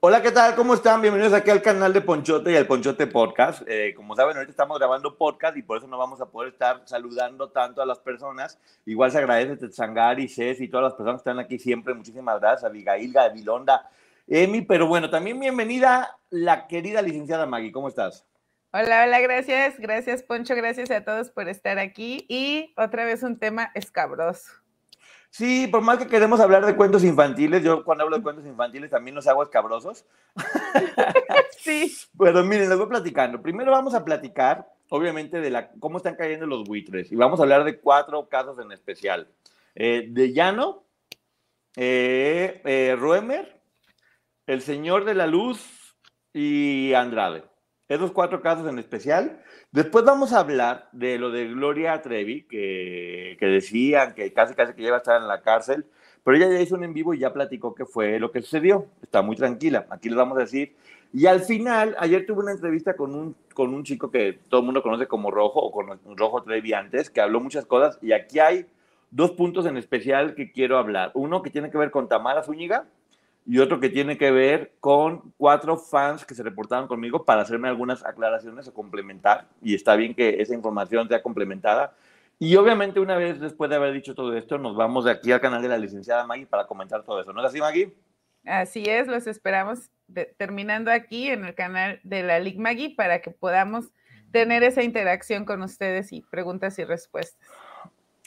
Hola, ¿qué tal? ¿Cómo están? Bienvenidos aquí al canal de Ponchote y al Ponchote Podcast. Eh, como saben, ahorita estamos grabando podcast y por eso no vamos a poder estar saludando tanto a las personas. Igual se agradece Tetzangari, Cés y todas las personas que están aquí siempre. Muchísimas gracias, Abigail, Gavilonda, Emi. Pero bueno, también bienvenida la querida licenciada Maggie. ¿Cómo estás? Hola, hola, gracias. Gracias, Poncho. Gracias a todos por estar aquí. Y otra vez un tema escabroso. Sí, por más que queremos hablar de cuentos infantiles, yo cuando hablo de cuentos infantiles también los hago escabrosos. sí. Pero miren, les voy platicando. Primero vamos a platicar, obviamente, de la, cómo están cayendo los buitres. Y vamos a hablar de cuatro casos en especial. Eh, de Llano, eh, eh, Ruemer, El Señor de la Luz y Andrade. Esos cuatro casos en especial. Después vamos a hablar de lo de Gloria Trevi, que, decían que casi casi que iba a estar en la cárcel, pero ella ya hizo un en vivo y ya platicó qué fue lo que sucedió. Está muy tranquila. Aquí les vamos a decir. Y al final, ayer tuve una entrevista con un, con un chico que todo el mundo conoce como Rojo o con Rojo Trevi antes, que habló muchas cosas y aquí hay dos puntos en especial que quiero hablar. Uno que tiene que ver con Tamara Zúñiga, y otro que tiene que ver con cuatro fans que se reportaron conmigo para hacerme algunas aclaraciones o complementar. Y está bien que esa información sea complementada. Y obviamente una vez después de haber dicho todo esto, nos vamos de aquí al canal de la licenciada Maggie para comentar todo eso. ¿No es así, Maggie? Así es, los esperamos terminando aquí en el canal de la Lig Maggie para que podamos tener esa interacción con ustedes y preguntas y respuestas.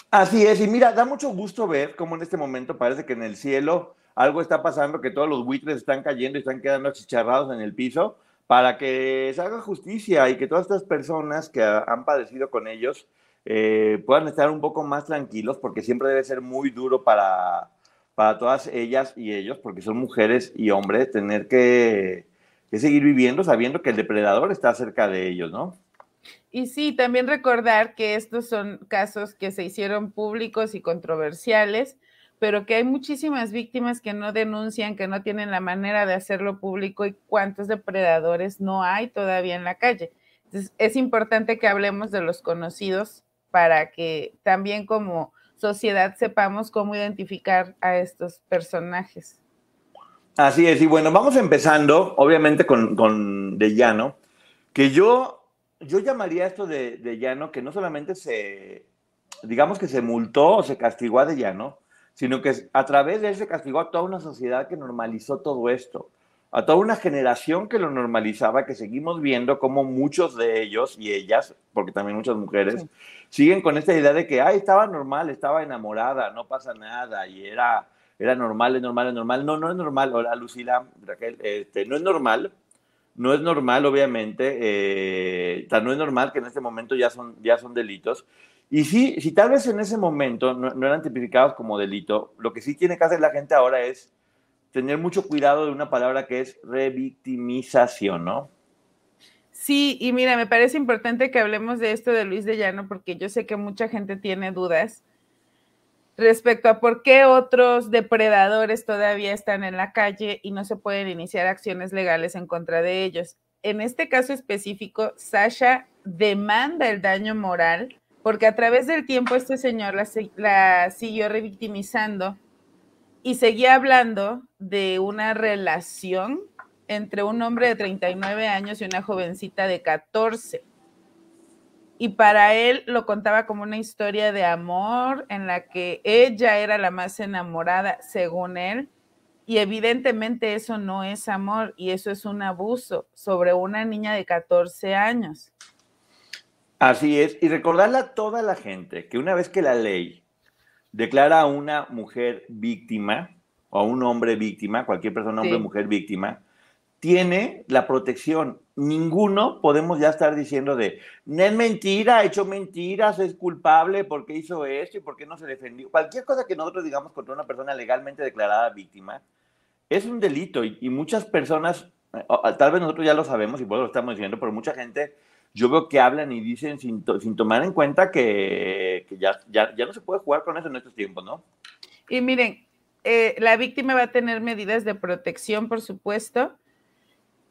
Así es, y mira, da mucho gusto ver cómo en este momento parece que en el cielo algo está pasando, que todos los buitres están cayendo y están quedando achicharrados en el piso, para que se haga justicia y que todas estas personas que han padecido con ellos eh, puedan estar un poco más tranquilos, porque siempre debe ser muy duro para, para todas ellas y ellos, porque son mujeres y hombres, tener que, que seguir viviendo sabiendo que el depredador está cerca de ellos, ¿no? Y sí, también recordar que estos son casos que se hicieron públicos y controversiales pero que hay muchísimas víctimas que no denuncian, que no tienen la manera de hacerlo público y cuántos depredadores no hay todavía en la calle. Entonces, es importante que hablemos de los conocidos para que también como sociedad sepamos cómo identificar a estos personajes. Así es, y bueno, vamos empezando, obviamente, con, con De Llano, que yo, yo llamaría esto de, de Llano que no solamente se, digamos que se multó o se castigó a De Llano, sino que a través de él se castigó a toda una sociedad que normalizó todo esto, a toda una generación que lo normalizaba, que seguimos viendo como muchos de ellos y ellas, porque también muchas mujeres, siguen con esta idea de que, ay, estaba normal, estaba enamorada, no pasa nada, y era, era normal, es normal, es normal. No, no es normal. Hola, Lucila, Raquel, este, no es normal. No es normal, obviamente, eh, no es normal que en este momento ya son, ya son delitos. Y sí, si tal vez en ese momento no, eran tipificados como delito, lo que sí tiene que hacer la gente ahora es tener mucho cuidado de una palabra que es revictimización, ¿no? Sí, y mira, me parece importante que hablemos de esto de Luis de Llano porque yo sé que mucha gente tiene dudas respecto a por qué otros depredadores todavía están en la calle y no se pueden iniciar acciones legales en contra de ellos. En este caso específico, Sasha demanda el daño moral porque a través del tiempo este señor la, siguió revictimizando y seguía hablando de una relación entre un hombre de 39 años y una jovencita de 14. y para él lo contaba como una historia de amor en la que ella era la más enamorada, según él, y evidentemente eso no es amor y eso es un abuso sobre una niña de 14 años. Así es, y recordarle a toda la gente que una vez que la ley declara a una mujer víctima o a un hombre víctima, cualquier persona, hombre o mujer víctima, tiene la protección. Ninguno podemos ya estar diciendo de, no es mentira, ha hecho mentiras, es culpable porque hizo esto y porque no se defendió. Cualquier cosa que nosotros digamos contra una persona legalmente declarada víctima es un delito y, muchas personas, tal vez nosotros ya lo sabemos y por eso lo estamos diciendo, pero mucha gente yo veo que hablan y dicen sin, tomar en cuenta que, ya, ya, no se puede jugar con eso en estos tiempos, ¿no? Y miren, eh, la víctima va a tener medidas de protección, por supuesto,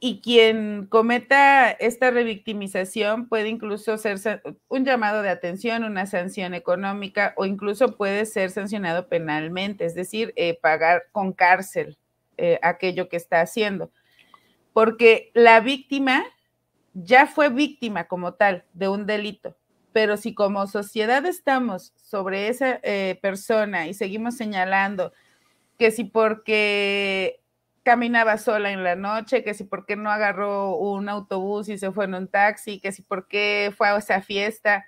y quien cometa esta revictimización puede incluso ser un llamado de atención, una sanción económica o incluso puede ser sancionado penalmente, es decir, eh, pagar con cárcel eh, aquello que está haciendo. Porque la víctima ya fue víctima como tal de un delito, pero si como sociedad estamos sobre esa eh, persona y seguimos señalando que si porque caminaba sola en la noche, que si por qué no agarró un autobús y se fue en un taxi, que si por qué fue a esa fiesta.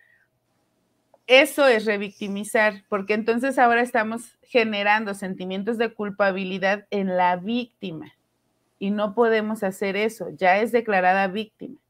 Eso es revictimizar, porque entonces ahora estamos generando sentimientos de culpabilidad en la víctima y no podemos hacer eso, ya es declarada víctima.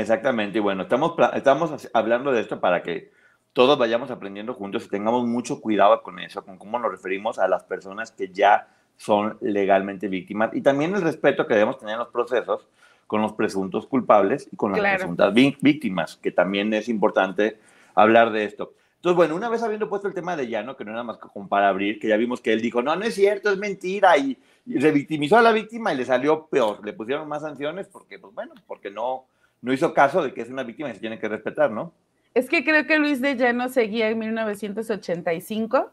Exactamente, y bueno, estamos, estamos hablando de esto para que todos vayamos aprendiendo juntos y tengamos mucho cuidado con eso, con cómo nos referimos a las personas que ya son legalmente víctimas y también el respeto que debemos tener en los procesos con los presuntos culpables y con las presuntas víctimas, que también es importante hablar de esto. Entonces, bueno, una vez habiendo puesto el tema de Llano, que no era más que como para abrir, que ya vimos que él dijo, no, no es cierto, es mentira, y, revictimizó a la víctima y le salió peor, le pusieron más sanciones porque, pues bueno, porque no, no hizo caso de que es una víctima y se tiene que respetar, ¿no? Es que creo que Luis de Llano seguía en 1985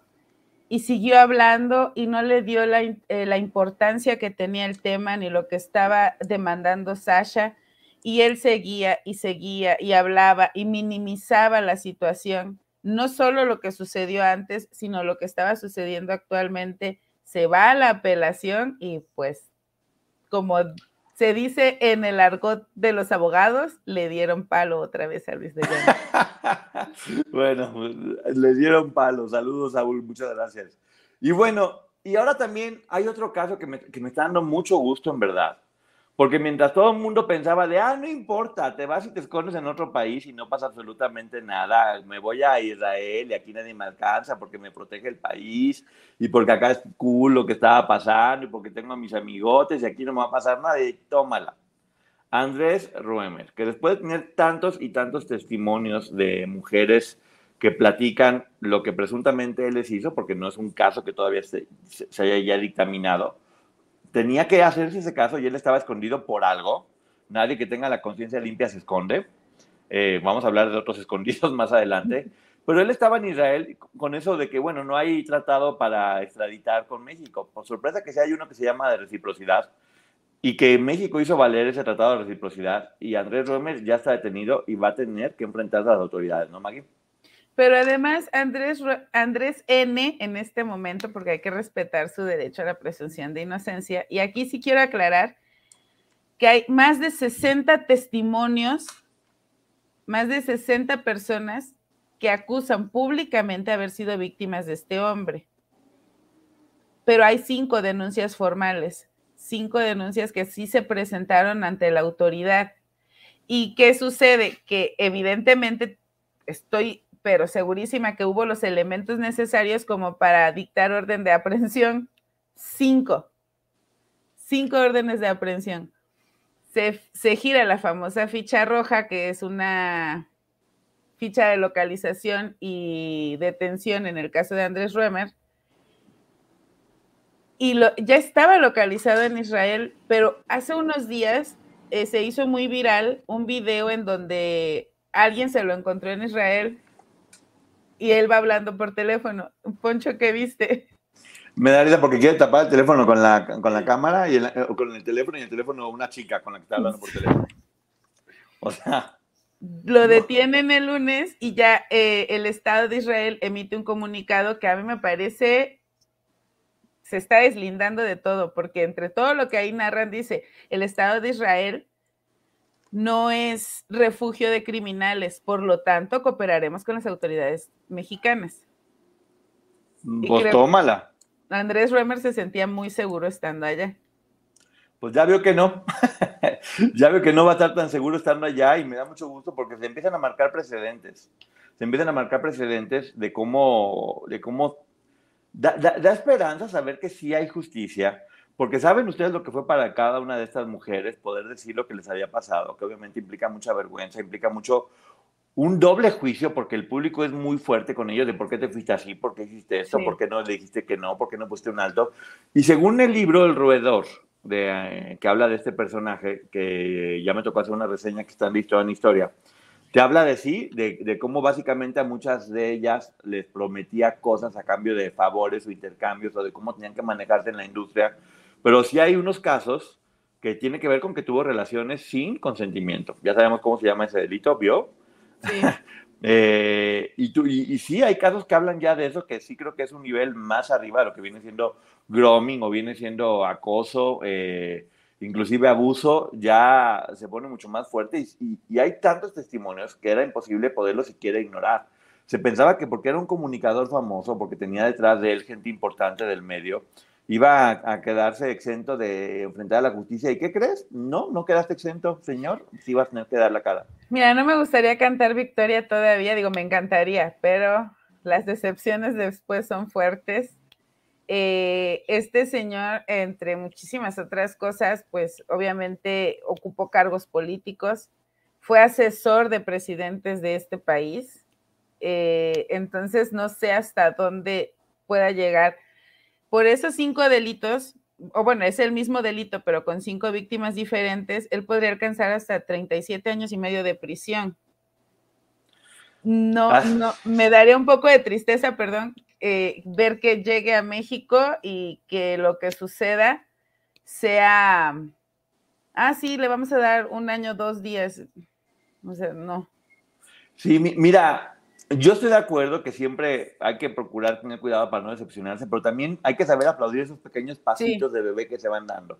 y siguió hablando y no le dio eh, la, importancia que tenía el tema ni lo que estaba demandando Sasha. Y él seguía y seguía y hablaba y minimizaba la situación, no solo lo que sucedió antes, sino lo que estaba sucediendo actualmente. Se va a la apelación y pues como se dice en el argot de los abogados, le dieron palo otra vez a Luis de bueno, le dieron palo. Saludos, Saúl, muchas gracias. Y bueno, y ahora también hay otro caso que me, que me está dando mucho gusto, en verdad. Porque mientras todo el mundo pensaba de, ah, no importa, te vas y te escondes en otro país y no pasa absolutamente nada, me voy a Israel y aquí nadie me alcanza porque me protege el país y porque acá es cool lo que estaba pasando y porque tengo a mis amigotes y aquí no me va a pasar nada y tómala. Andrés Ruemer, que después de tener tantos y tantos testimonios de mujeres que platican lo que presuntamente él les hizo, porque no es un caso que todavía se, se haya ya dictaminado, tenía que hacerse ese caso y él estaba escondido por algo. Nadie que tenga la conciencia limpia se esconde. Eh, vamos a hablar de otros escondidos más adelante. Pero él estaba en Israel con eso de que, bueno, no hay tratado para extraditar con México. Por sorpresa que sí hay uno que se llama de reciprocidad y que México hizo valer ese tratado de reciprocidad y Andrés Romer ya está detenido y va a tener que enfrentarse a las autoridades, ¿no, Maggie? Pero además, Andrés, Andrés N en este momento, porque hay que respetar su derecho a la presunción de inocencia, y aquí sí quiero aclarar que hay más de 60 testimonios, más de 60 personas que acusan públicamente haber sido víctimas de este hombre. Pero hay cinco denuncias formales, cinco denuncias que sí se presentaron ante la autoridad. ¿Y qué sucede? Que evidentemente estoy pero segurísima que hubo los elementos necesarios como para dictar orden de aprehensión. Cinco. Cinco órdenes de aprehensión. Se, se, gira la famosa ficha roja, que es una ficha de localización y detención en el caso de Andrés Ruemer. Y lo, ya estaba localizado en Israel, pero hace unos días eh, se hizo muy viral un video en donde alguien se lo encontró en Israel y él va hablando por teléfono. Poncho, ¿qué viste? Me da risa porque quiere tapar el teléfono con la, con la cámara y el, con el teléfono y el teléfono una chica con la que está hablando por teléfono. O sea, Lo detienen el lunes y ya eh, el Estado de Israel emite un comunicado que a mí me parece se está deslindando de todo, porque entre todo lo que ahí narran dice, el Estado de Israel no es refugio de criminales, por lo tanto cooperaremos con las autoridades mexicanas. Pues tómala. Andrés Remer se sentía muy seguro estando allá. Pues ya veo que no. ya veo que no va a estar tan seguro estando allá y me da mucho gusto porque se empiezan a marcar precedentes. Se empiezan a marcar precedentes de cómo, de cómo da, da esperanza saber que sí hay justicia, porque saben ustedes lo que fue para cada una de estas mujeres poder decir lo que les había pasado, que obviamente implica mucha vergüenza, implica mucho un doble juicio porque el público es muy fuerte con ellos de por qué te fuiste así, por qué hiciste esto, por qué no le dijiste que no, por qué no pusiste un alto. Y según el libro El Roedor, de, eh, que habla de este personaje, que ya me tocó hacer una reseña que está listo en historia, te habla de sí, de, de, cómo básicamente a muchas de ellas les prometía cosas a cambio de favores o intercambios o de cómo tenían que manejarse en la industria. Pero sí hay unos casos que tiene que ver con que tuvo relaciones sin consentimiento. Ya sabemos cómo se llama ese delito, ¿vio? Eh, y, tú, y, sí, hay casos que hablan ya de eso, que sí creo que es un nivel más arriba de lo que viene siendo grooming o viene siendo acoso, eh, inclusive abuso, ya se pone mucho más fuerte y, y, hay tantos testimonios que era imposible poderlo siquiera ignorar. Se pensaba que porque era un comunicador famoso, porque tenía detrás de él gente importante del medio, iba a, quedarse exento de enfrentar a la justicia. ¿Y qué crees? No, no quedaste exento, señor. Sí vas a tener que dar la cara. Mira, no me gustaría cantar victoria todavía, digo, me encantaría, pero las decepciones después son fuertes. Eh, este señor, entre muchísimas otras cosas, pues obviamente ocupó cargos políticos, fue asesor de presidentes de este país, eh, entonces no sé hasta dónde pueda llegar por esos cinco delitos, o bueno, es el mismo delito, pero con cinco víctimas diferentes, él podría alcanzar hasta 37 años y medio de prisión. No, ah. no, me daría un poco de tristeza, perdón, eh, ver que llegue a México y que lo que suceda sea, ah, sí, le vamos a dar un año, dos días. O sea, no. Sí, mira, yo estoy de acuerdo que siempre hay que procurar tener cuidado para no decepcionarse, pero también hay que saber aplaudir esos pequeños pasitos de bebé que se van dando.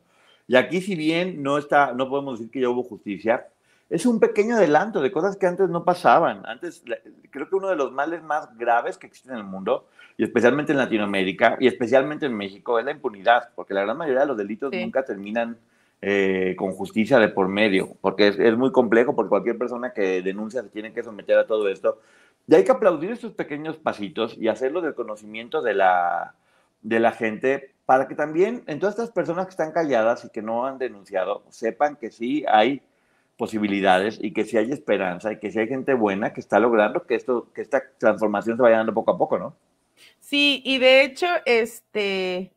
Y aquí, si bien no está, no podemos decir que ya hubo justicia, es un pequeño adelanto de cosas que antes no pasaban. Antes, creo que uno de los males más graves que existen en el mundo, y especialmente en Latinoamérica, y especialmente en México, es la impunidad, porque la gran mayoría de los delitos nunca terminan eh, con justicia de por medio, porque es, es, muy complejo, porque cualquier persona que denuncia se tiene que someter a todo esto. Y hay que aplaudir estos pequeños pasitos y hacerlo del conocimiento de la, de la gente para que también en todas estas personas que están calladas y que no han denunciado sepan que sí hay posibilidades y que sí hay esperanza y que sí hay gente buena que está logrando que esto que esta transformación se vaya dando poco a poco, ¿no? Sí, y de hecho, este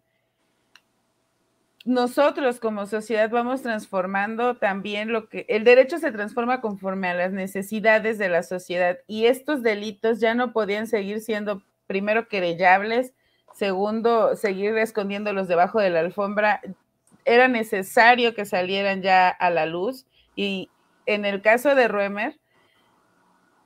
nosotros como sociedad vamos transformando también lo que el derecho se transforma conforme a las necesidades de la sociedad y estos delitos ya no podían seguir siendo primero querellables, segundo seguir escondiéndolos debajo de la alfombra, era necesario que salieran ya a la luz y en el caso de Ruemer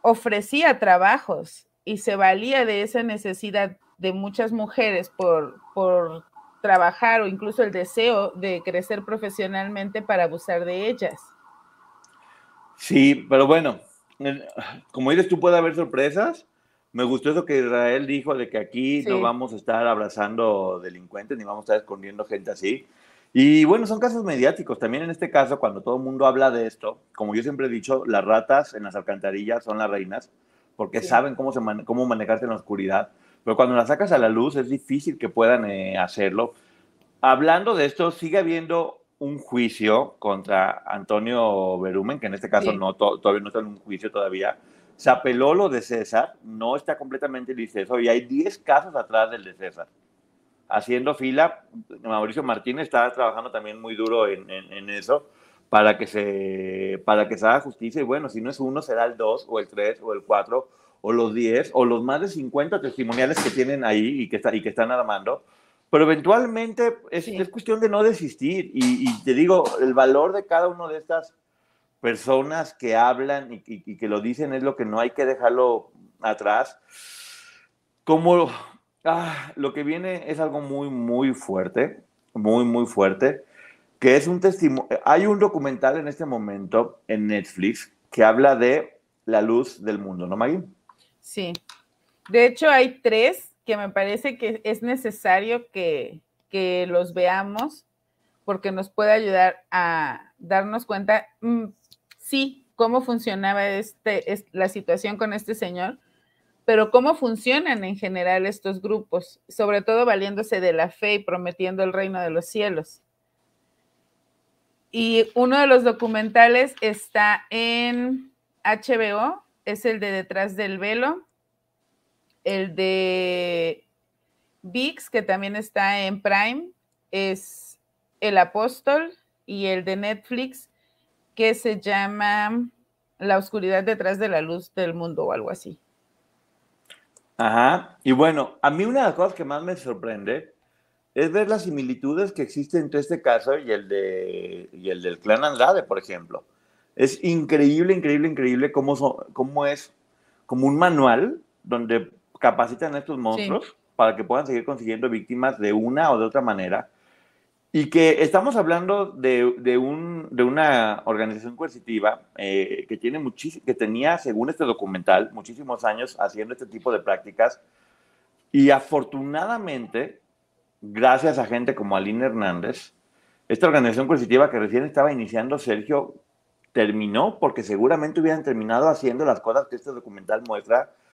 ofrecía trabajos y se valía de esa necesidad de muchas mujeres por, por trabajar o incluso el deseo de crecer profesionalmente para abusar de ellas. Sí, pero bueno, como dices tú, puede haber sorpresas. Me gustó eso que Israel dijo de que aquí no vamos a estar abrazando delincuentes ni vamos a estar escondiendo gente así. Y bueno, son casos mediáticos. También en este caso, cuando todo el mundo habla de esto, como yo siempre he dicho, las ratas en las alcantarillas son las reinas porque saben cómo, se cómo manejarse en la oscuridad pero cuando la sacas a la luz es difícil que puedan eh, hacerlo. Hablando de esto, sigue habiendo un juicio contra Antonio Berumen, que en este caso no, todavía no está en un juicio todavía. Se apeló lo de César, no está completamente liceso y hay 10 casos atrás del de César. Haciendo fila, Mauricio Martínez está trabajando también muy duro en, en, eso para que, se, para que se haga justicia. Y bueno, si no es uno, será el 2 o el 3 o el 4 o los 10 o los más de 50 testimoniales que tienen ahí y que, está, y que están armando. Pero eventualmente es, es cuestión de no desistir. Y, te digo, el valor de cada uno de estas personas que hablan y, que lo dicen es lo que no hay que dejarlo atrás. Como ah, lo que viene es algo muy, muy fuerte, muy, muy fuerte, que es un testimonio. Hay un documental en este momento en Netflix que habla de la luz del mundo, ¿no, Maggie? Sí. De hecho, hay tres que me parece que es necesario que, que los veamos porque nos puede ayudar a darnos cuenta, mm, sí, cómo funcionaba este, la situación con este señor, pero cómo funcionan en general estos grupos, sobre todo valiéndose de la fe y prometiendo el reino de los cielos. Y uno de los documentales está en HBO, es el de Detrás del Velo, el de VIX, que también está en Prime, es El Apóstol, y el de Netflix, que se llama La oscuridad detrás de la luz del mundo o algo así. Ajá, y bueno, a mí una de las cosas que más me sorprende es ver las similitudes que existen entre este caso y el, de, y el del clan Andrade, por ejemplo. Es increíble, increíble, increíble cómo, cómo es como un manual donde capacitan a estos monstruos para que puedan seguir consiguiendo víctimas de una o de otra manera. Y que estamos hablando de, de, un, de una organización coercitiva eh, que, tiene que tenía, según este documental, muchísimos años haciendo este tipo de prácticas. Y afortunadamente, gracias a gente como Aline Hernández, esta organización coercitiva que recién estaba iniciando Sergio terminó porque seguramente hubieran terminado haciendo las cosas que este documental muestra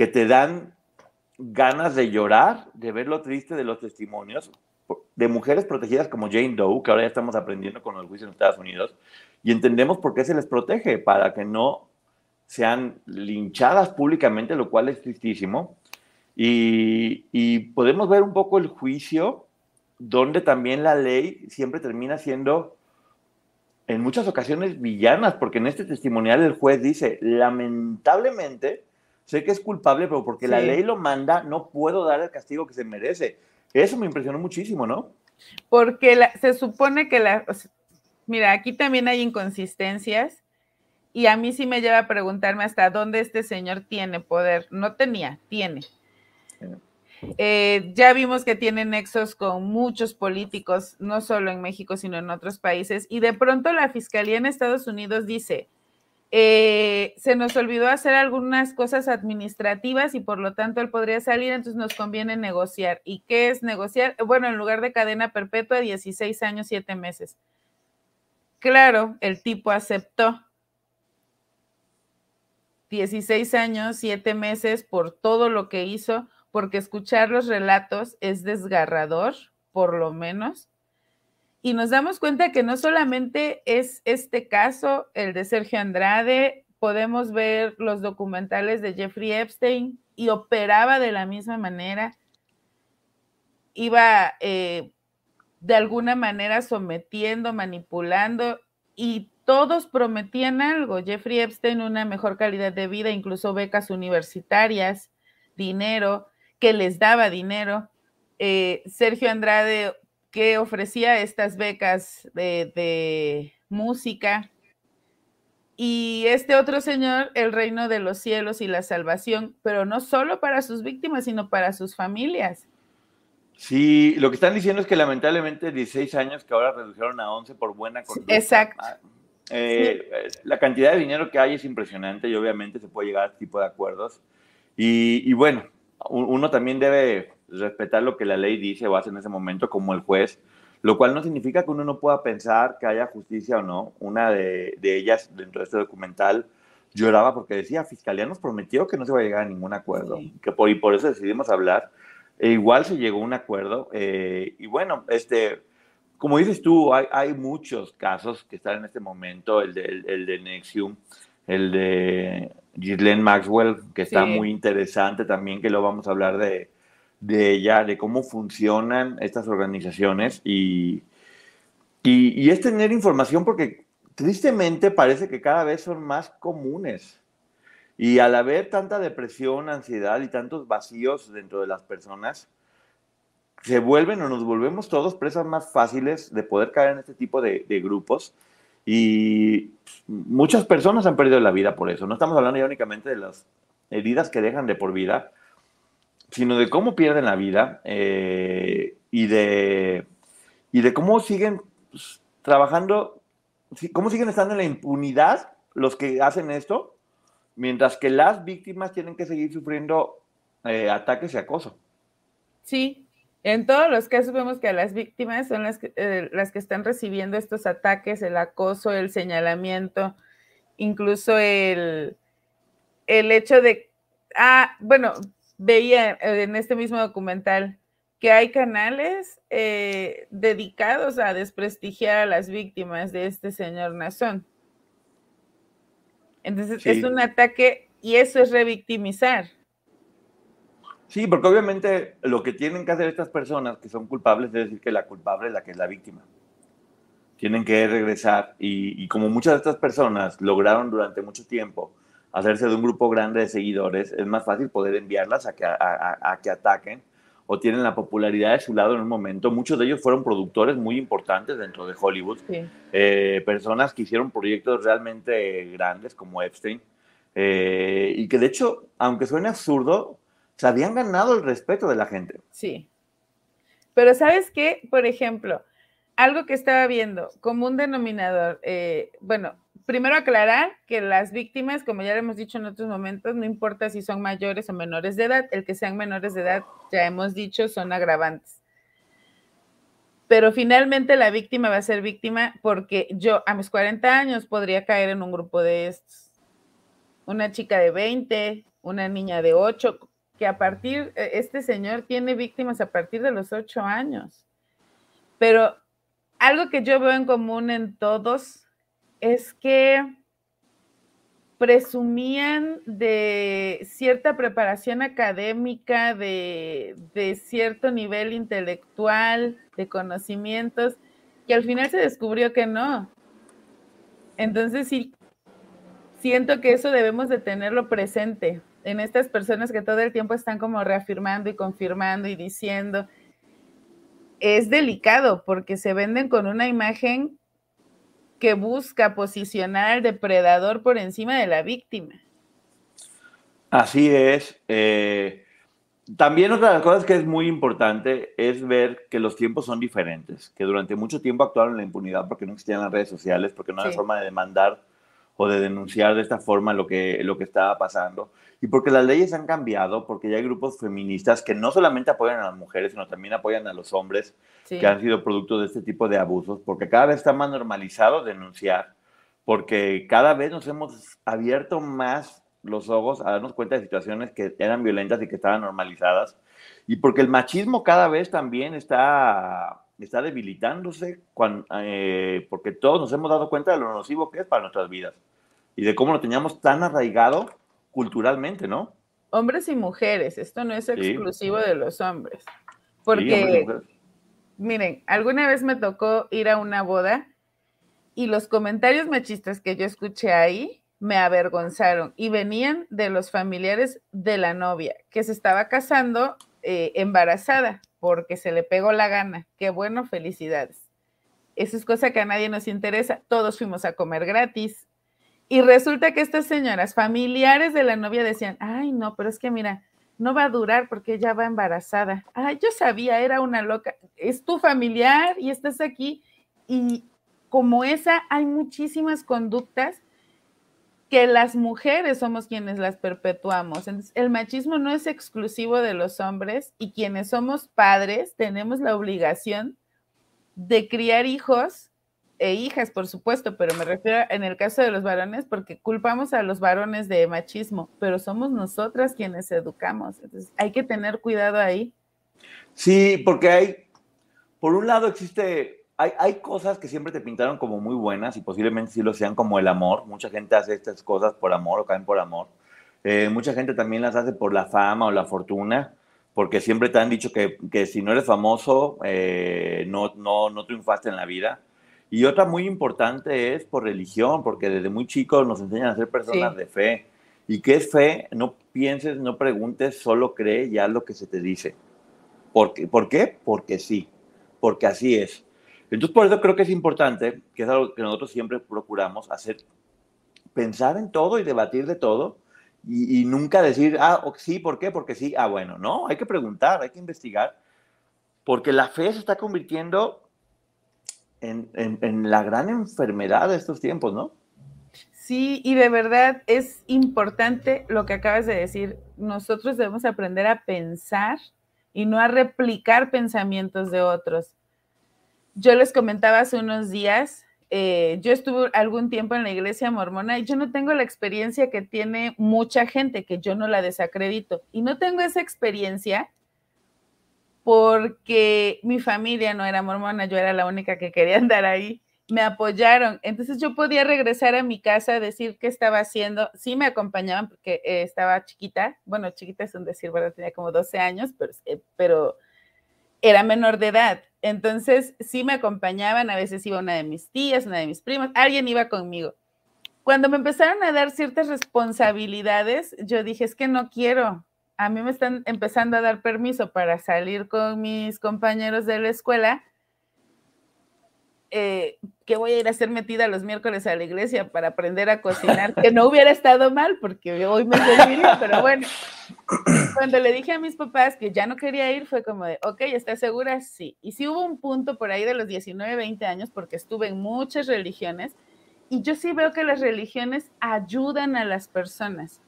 que te dan ganas de llorar, de ver lo triste de los testimonios de mujeres protegidas como Jane Doe, que ahora ya estamos aprendiendo con los juicios en Estados Unidos, y entendemos por qué se les protege, para que no sean linchadas públicamente, lo cual es tristísimo. Y, podemos ver un poco el juicio, donde también la ley siempre termina siendo en muchas ocasiones villanas, porque en este testimonial el juez dice, lamentablemente, sé que es culpable, pero porque la ley lo manda, no puedo dar el castigo que se merece. Eso me impresionó muchísimo, ¿no? Porque se supone que la... mira, aquí también hay inconsistencias y a mí sí me lleva a preguntarme hasta dónde este señor tiene poder. No tenía, tiene. Eh, ya vimos que tiene nexos con muchos políticos, no solo en México, sino en otros países. Y de pronto la Fiscalía en Estados Unidos dice, eh, se nos olvidó hacer algunas cosas administrativas y por lo tanto él podría salir, entonces nos conviene negociar. ¿Y qué es negociar? Bueno, en lugar de cadena perpetua, 16 años, 7 meses. Claro, el tipo aceptó. 16 años, 7 meses por todo lo que hizo, porque escuchar los relatos es desgarrador, por lo menos y nos damos cuenta que no solamente es este caso, el de Sergio Andrade, podemos ver los documentales de Jeffrey Epstein y operaba de la misma manera, iba eh, de alguna manera sometiendo, manipulando y todos prometían algo. Jeffrey Epstein una mejor calidad de vida, incluso becas universitarias, dinero, que les daba dinero. Eh, Sergio Andrade que ofrecía estas becas de, música. Y este otro señor, el reino de los cielos y la salvación, pero no solo para sus víctimas, sino para sus familias. Sí, lo que están diciendo es que lamentablemente 16 años que ahora redujeron a 11 por buena conducta. Exacto. Ah, eh, la cantidad de dinero que hay es impresionante y obviamente se puede llegar a este tipo de acuerdos. Y, y bueno, uno también debe respetar lo que la ley dice o hace en ese momento como el juez, lo cual no significa que uno no pueda pensar que haya justicia o no. Una de, ellas dentro de este documental lloraba porque decía, Fiscalía nos prometió que no se va a llegar a ningún acuerdo, que por, y por eso decidimos hablar. E igual se llegó a un acuerdo. Eh, y bueno, este, como dices tú, hay, hay, muchos casos que están en este momento, el de, el, de Nexium, el de Ghislaine Maxwell, que está muy interesante también, que lo vamos a hablar de, de ella, de cómo funcionan estas organizaciones y, y, es tener información porque tristemente parece que cada vez son más comunes. Y al haber tanta depresión, ansiedad y tantos vacíos dentro de las personas, se vuelven o nos volvemos todos presas más fáciles de poder caer en este tipo de, grupos y muchas personas han perdido la vida por eso. No estamos hablando ya únicamente de las heridas que dejan de por vida, sino de cómo pierden la vida eh, y, de, y de cómo siguen pues, trabajando, cómo siguen estando en la impunidad los que hacen esto, mientras que las víctimas tienen que seguir sufriendo eh, ataques y acoso. Sí, en todos los casos vemos que las víctimas son las que, eh, las que están recibiendo estos ataques, el acoso, el señalamiento, incluso el, el hecho de, ah, bueno, veía en este mismo documental que hay canales eh, dedicados a desprestigiar a las víctimas de este señor Nazón. Entonces es un ataque y eso es revictimizar. Sí, porque obviamente lo que tienen que hacer estas personas que son culpables es decir que la culpable es la que es la víctima. Tienen que regresar y, como muchas de estas personas lograron durante mucho tiempo hacerse de un grupo grande de seguidores, es más fácil poder enviarlas a que, a, que ataquen o tienen la popularidad de su lado en un momento. Muchos de ellos fueron productores muy importantes dentro de Hollywood, eh, personas que hicieron proyectos realmente grandes como Epstein, eh, y que de hecho, aunque suene absurdo, se habían ganado el respeto de la gente. Sí. Pero sabes qué, por ejemplo, algo que estaba viendo como un denominador, eh, bueno, primero aclarar que las víctimas, como ya lo hemos dicho en otros momentos, no importa si son mayores o menores de edad, el que sean menores de edad, ya hemos dicho, son agravantes. Pero finalmente la víctima va a ser víctima porque yo a mis 40 años podría caer en un grupo de estos. Una chica de 20, una niña de 8, que a partir, e, este señor tiene víctimas a partir de los ocho años. Pero algo que yo veo en común en todos es que presumían de cierta preparación académica, de, de, cierto nivel intelectual, de conocimientos, que al final se descubrió que no. Entonces sí, siento que eso debemos de tenerlo presente en estas personas que todo el tiempo están como reafirmando y confirmando y diciendo, es delicado porque se venden con una imagen que busca posicionar al depredador por encima de la víctima. Así es. Eh, también otra de las cosas que es muy importante es ver que los tiempos son diferentes, que durante mucho tiempo actuaron en la impunidad porque no existían las redes sociales, porque no había forma de demandar o de denunciar de esta forma lo que, lo que estaba pasando. Y porque las leyes han cambiado, porque ya hay grupos feministas que no solamente apoyan a las mujeres, sino también apoyan a los hombres que han sido producto de este tipo de abusos, porque cada vez está más normalizado denunciar, porque cada vez nos hemos abierto más los ojos a darnos cuenta de situaciones que eran violentas y que estaban normalizadas, y porque el machismo cada vez también está, está debilitándose, cuando, eh, porque todos nos hemos dado cuenta de lo nocivo que es para nuestras vidas y de cómo lo teníamos tan arraigado culturalmente, ¿no? Hombres y mujeres, esto no es exclusivo de los hombres. Porque, miren, alguna vez me tocó ir a una boda y los comentarios machistas que yo escuché ahí me avergonzaron y venían de los familiares de la novia que se estaba casando eh, embarazada porque se le pegó la gana. Qué bueno, felicidades. Eso es cosa que a nadie nos interesa. Todos fuimos a comer gratis, y resulta que estas señoras familiares de la novia decían, ay, no, pero es que mira, no va a durar porque ella va embarazada. Ay, yo sabía, era una loca. Es tu familiar y estás aquí. Y como esa, hay muchísimas conductas que las mujeres somos quienes las perpetuamos. El machismo no es exclusivo de los hombres y quienes somos padres tenemos la obligación de criar hijos e hijas, por supuesto, pero me refiero en el caso de los varones porque culpamos a los varones de machismo, pero somos nosotras quienes educamos. Entonces, hay que tener cuidado ahí. Sí, porque hay, por un lado existe hay, hay, cosas que siempre te pintaron como muy buenas y posiblemente sí lo sean como el amor. Mucha gente hace estas cosas por amor o caen por amor. Eh, mucha gente también las hace por la fama o la fortuna, porque siempre te han dicho que, que si no eres famoso, eh, no, no, no triunfaste en la vida. Y otra muy importante es por religión, porque desde muy chicos nos enseñan a ser personas sí. de fe. ¿Y qué es fe? No pienses, no preguntes, solo cree y haz lo que se te dice. ¿Por qué? ¿Por qué? Porque sí, porque así es. Entonces, por eso creo que es importante, que es algo que nosotros siempre procuramos hacer, pensar en todo y debatir de todo y, y nunca decir, ah, sí, ¿por qué? Porque sí, ah, bueno, no, hay que preguntar, hay que investigar, porque la fe se está convirtiendo en, la gran enfermedad de estos tiempos, ¿no? Sí, y de verdad es importante lo que acabas de decir. Nosotros debemos aprender a pensar y no a replicar pensamientos de otros. Yo les comentaba hace unos días, eh, yo estuve algún tiempo en la iglesia mormona y yo no tengo la experiencia que tiene mucha gente, que yo no la desacredito. Y no tengo esa experiencia porque mi familia no era mormona, yo era la única que quería andar ahí me apoyaron. Entonces yo podía regresar a mi casa decir qué estaba haciendo. Sí me acompañaban porque eh, estaba chiquita. Bueno, chiquita es un decir, ¿verdad? Tenía como 12 años, pero, eh, pero era menor de edad. Entonces sí me acompañaban. A veces iba una de mis tías, una de mis primas, alguien iba conmigo. Cuando me empezaron a dar ciertas responsabilidades, yo dije, es que no quiero. A mí me están empezando a dar permiso para salir con mis compañeros de la escuela eh, que voy a ir a ser metida los miércoles a la iglesia para aprender a cocinar, que no hubiera estado mal porque hoy me serviría, pero bueno, cuando le dije a mis papás que ya no quería ir, fue como de, ok, ¿estás segura? Sí. Y sí hubo un punto por ahí de los 19, 20 años, porque estuve en muchas religiones, y yo sí veo que las religiones ayudan a las personas.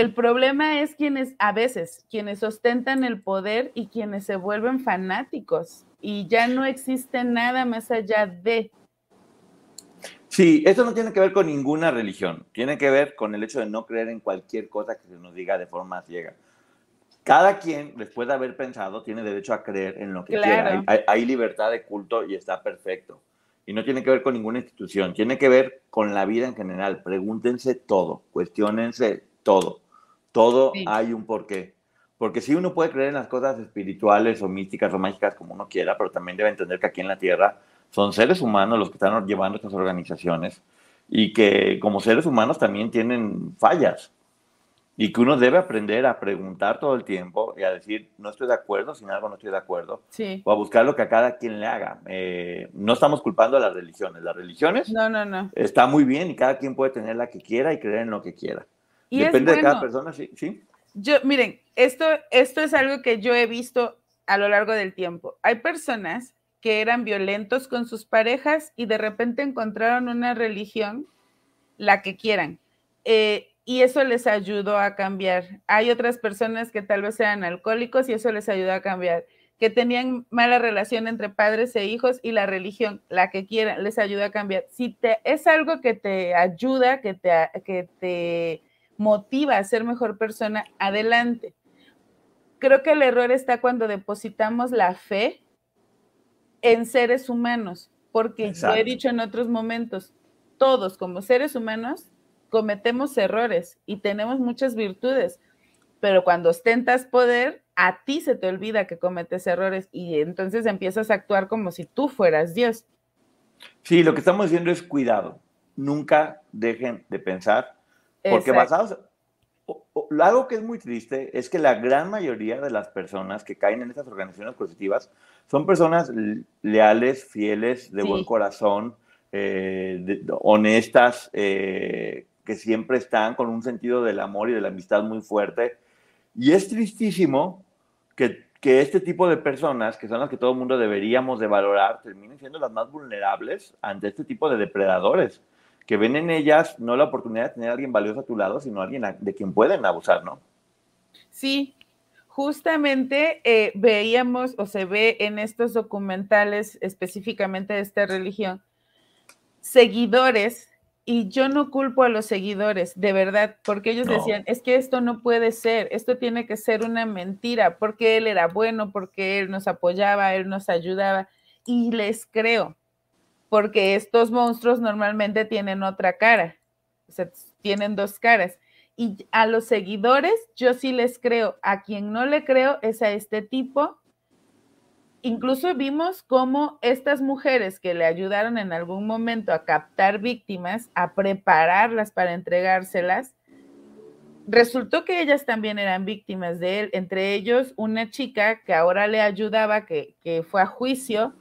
El problema es quienes, a veces, quienes ostentan el poder y quienes se vuelven fanáticos y ya no existe nada más allá de. Sí, eso no tiene que ver con ninguna religión, tiene que ver con el hecho de no creer en cualquier cosa que se nos diga de forma ciega. Cada quien, después de haber pensado, tiene derecho a creer en lo que claro. quiera. Hay, hay, libertad de culto y está perfecto. Y no tiene que ver con ninguna institución, tiene que ver con la vida en general. Pregúntense todo, cuestionense todo. Todo sí. hay un porqué. Porque sí, uno puede creer en las cosas espirituales o místicas o mágicas como uno quiera, pero también debe entender que aquí en la Tierra son seres humanos los que están llevando estas organizaciones y que como seres humanos también tienen fallas y que uno debe aprender a preguntar todo el tiempo y a decir, no estoy de acuerdo, sin algo no estoy de acuerdo, sí. o a buscar lo que a cada quien le haga. Eh, no estamos culpando a las religiones, las religiones no, no, no. está muy bien y cada quien puede tener la que quiera y creer en lo que quiera. Y Depende bueno. de cada persona, sí. ¿sí? Yo, miren, esto, esto es algo que yo he visto a lo largo del tiempo. Hay personas que eran violentos con sus parejas y de repente encontraron una religión, la que quieran, eh, y eso les ayudó a cambiar. Hay otras personas que tal vez eran alcohólicos y eso les ayudó a cambiar, que tenían mala relación entre padres e hijos y la religión, la que quieran, les ayuda a cambiar. Si te, es algo que te ayuda, que te, que te motiva a ser mejor persona, adelante. Creo que el error está cuando depositamos la fe en seres humanos, porque Exacto. yo he dicho en otros momentos, todos como seres humanos cometemos errores y tenemos muchas virtudes, pero cuando ostentas poder, a ti se te olvida que cometes errores y entonces empiezas a actuar como si tú fueras Dios. Sí, lo que estamos diciendo es cuidado. Nunca dejen de pensar porque Exacto. basados, algo que es muy triste es que la gran mayoría de las personas que caen en estas organizaciones positivas son personas leales, fieles, de sí. buen corazón, eh, de, honestas, eh, que siempre están con un sentido del amor y de la amistad muy fuerte. Y es tristísimo que, que este tipo de personas, que son las que todo el mundo deberíamos de valorar, terminen siendo las más vulnerables ante este tipo de depredadores que ven en ellas no la oportunidad de tener a alguien valioso a tu lado, sino a alguien de quien pueden abusar, ¿no? Sí, justamente eh, veíamos o se ve en estos documentales específicamente de esta religión, seguidores, y yo no culpo a los seguidores, de verdad, porque ellos no. decían, es que esto no puede ser, esto tiene que ser una mentira, porque él era bueno, porque él nos apoyaba, él nos ayudaba. y les creo, porque estos monstruos normalmente tienen otra cara, o sea, tienen dos caras. Y a los seguidores yo sí les creo, a quien no le creo es a este tipo. Incluso vimos cómo estas mujeres que le ayudaron en algún momento a captar víctimas, a prepararlas para entregárselas, resultó que ellas también eran víctimas de él, entre ellos una chica que ahora le ayudaba, que, fue a juicio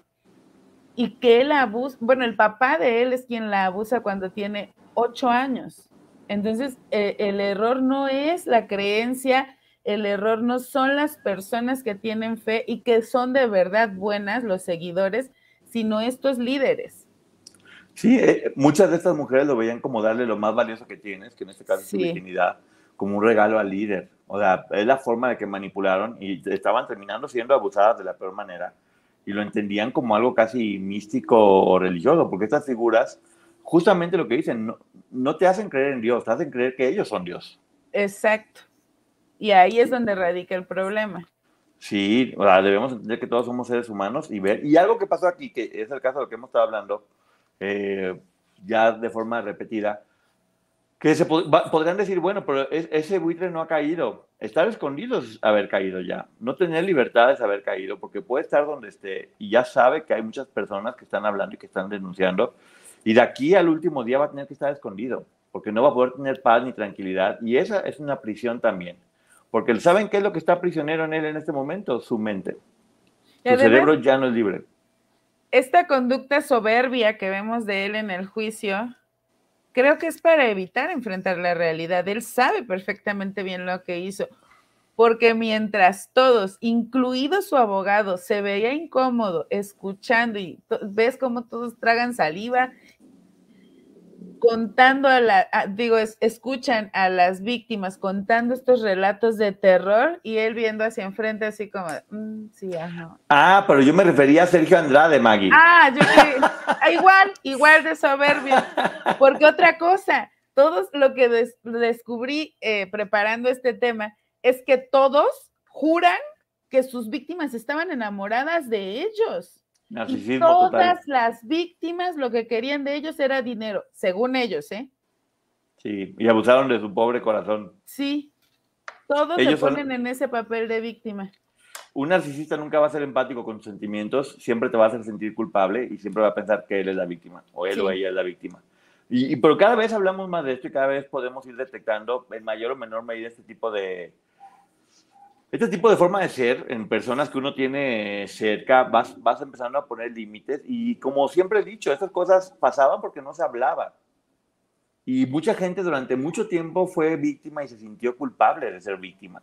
y que él abusa, bueno, el papá de él es quien la abusa cuando tiene ocho años. Entonces, eh, el error no es la creencia, el error no son las personas que tienen fe y que son de verdad buenas, los seguidores, sino estos líderes. Sí, eh, muchas de estas mujeres lo veían como darle lo más valioso que tienes, que en este caso es su virginidad como un regalo al líder. O sea, es la forma de que manipularon y estaban terminando siendo abusadas de la peor manera. Y lo entendían como algo casi místico o religioso, porque estas figuras, justamente lo que dicen, no, no te hacen creer en Dios, te hacen creer que ellos son Dios. Exacto. Y ahí es donde radica el problema. Sí, o sea, debemos entender que todos somos seres humanos y ver. Y algo que pasó aquí, que es el caso de lo que hemos estado hablando, eh, ya de forma repetida, que se podrían decir, bueno, pero ese buitre no ha caído. Estar escondido es haber caído ya. No tener libertad es haber caído, porque puede estar donde esté y ya sabe que hay muchas personas que están hablando y que están denunciando. Y de aquí al último día va a tener que estar escondido, porque no va a poder tener paz ni tranquilidad. Y esa es una prisión también. Porque ¿saben qué es lo que está prisionero en él en este momento? Su mente. Su cerebro ya no es libre. Esta conducta soberbia que vemos de él en el juicio creo que es para evitar enfrentar la realidad. Él sabe perfectamente bien lo que hizo, porque mientras todos, incluido su abogado, se veía incómodo escuchando y ves cómo todos tragan saliva contando a la, digo, escuchan a las víctimas contando estos relatos de terror y él viendo hacia enfrente así como, mm, sí, no. Ah, pero yo me refería a Sergio Andrade, Maggie. Ah, yo ah, igual, igual de soberbio. Porque otra cosa, todos lo que descubrí eh, preparando este tema es que todos juran que sus víctimas estaban enamoradas de ellos todas las víctimas lo que querían de ellos era dinero, según ellos, ¿eh? Sí, y abusaron de su pobre corazón. Sí, todos se ponen en ese papel de víctima. Un narcisista nunca va a ser empático con sus sentimientos, siempre te va a hacer sentir culpable y siempre va a pensar que él es la víctima, o él o ella es la víctima. Y, y, pero cada vez hablamos más de esto y cada vez podemos ir detectando en mayor o menor medida este tipo de, este tipo de forma de ser en personas que uno tiene cerca, vas, vas empezando a poner límites y como siempre he dicho, estas cosas pasaban porque no se hablaba. Y mucha gente durante mucho tiempo fue víctima y se sintió culpable de ser víctima,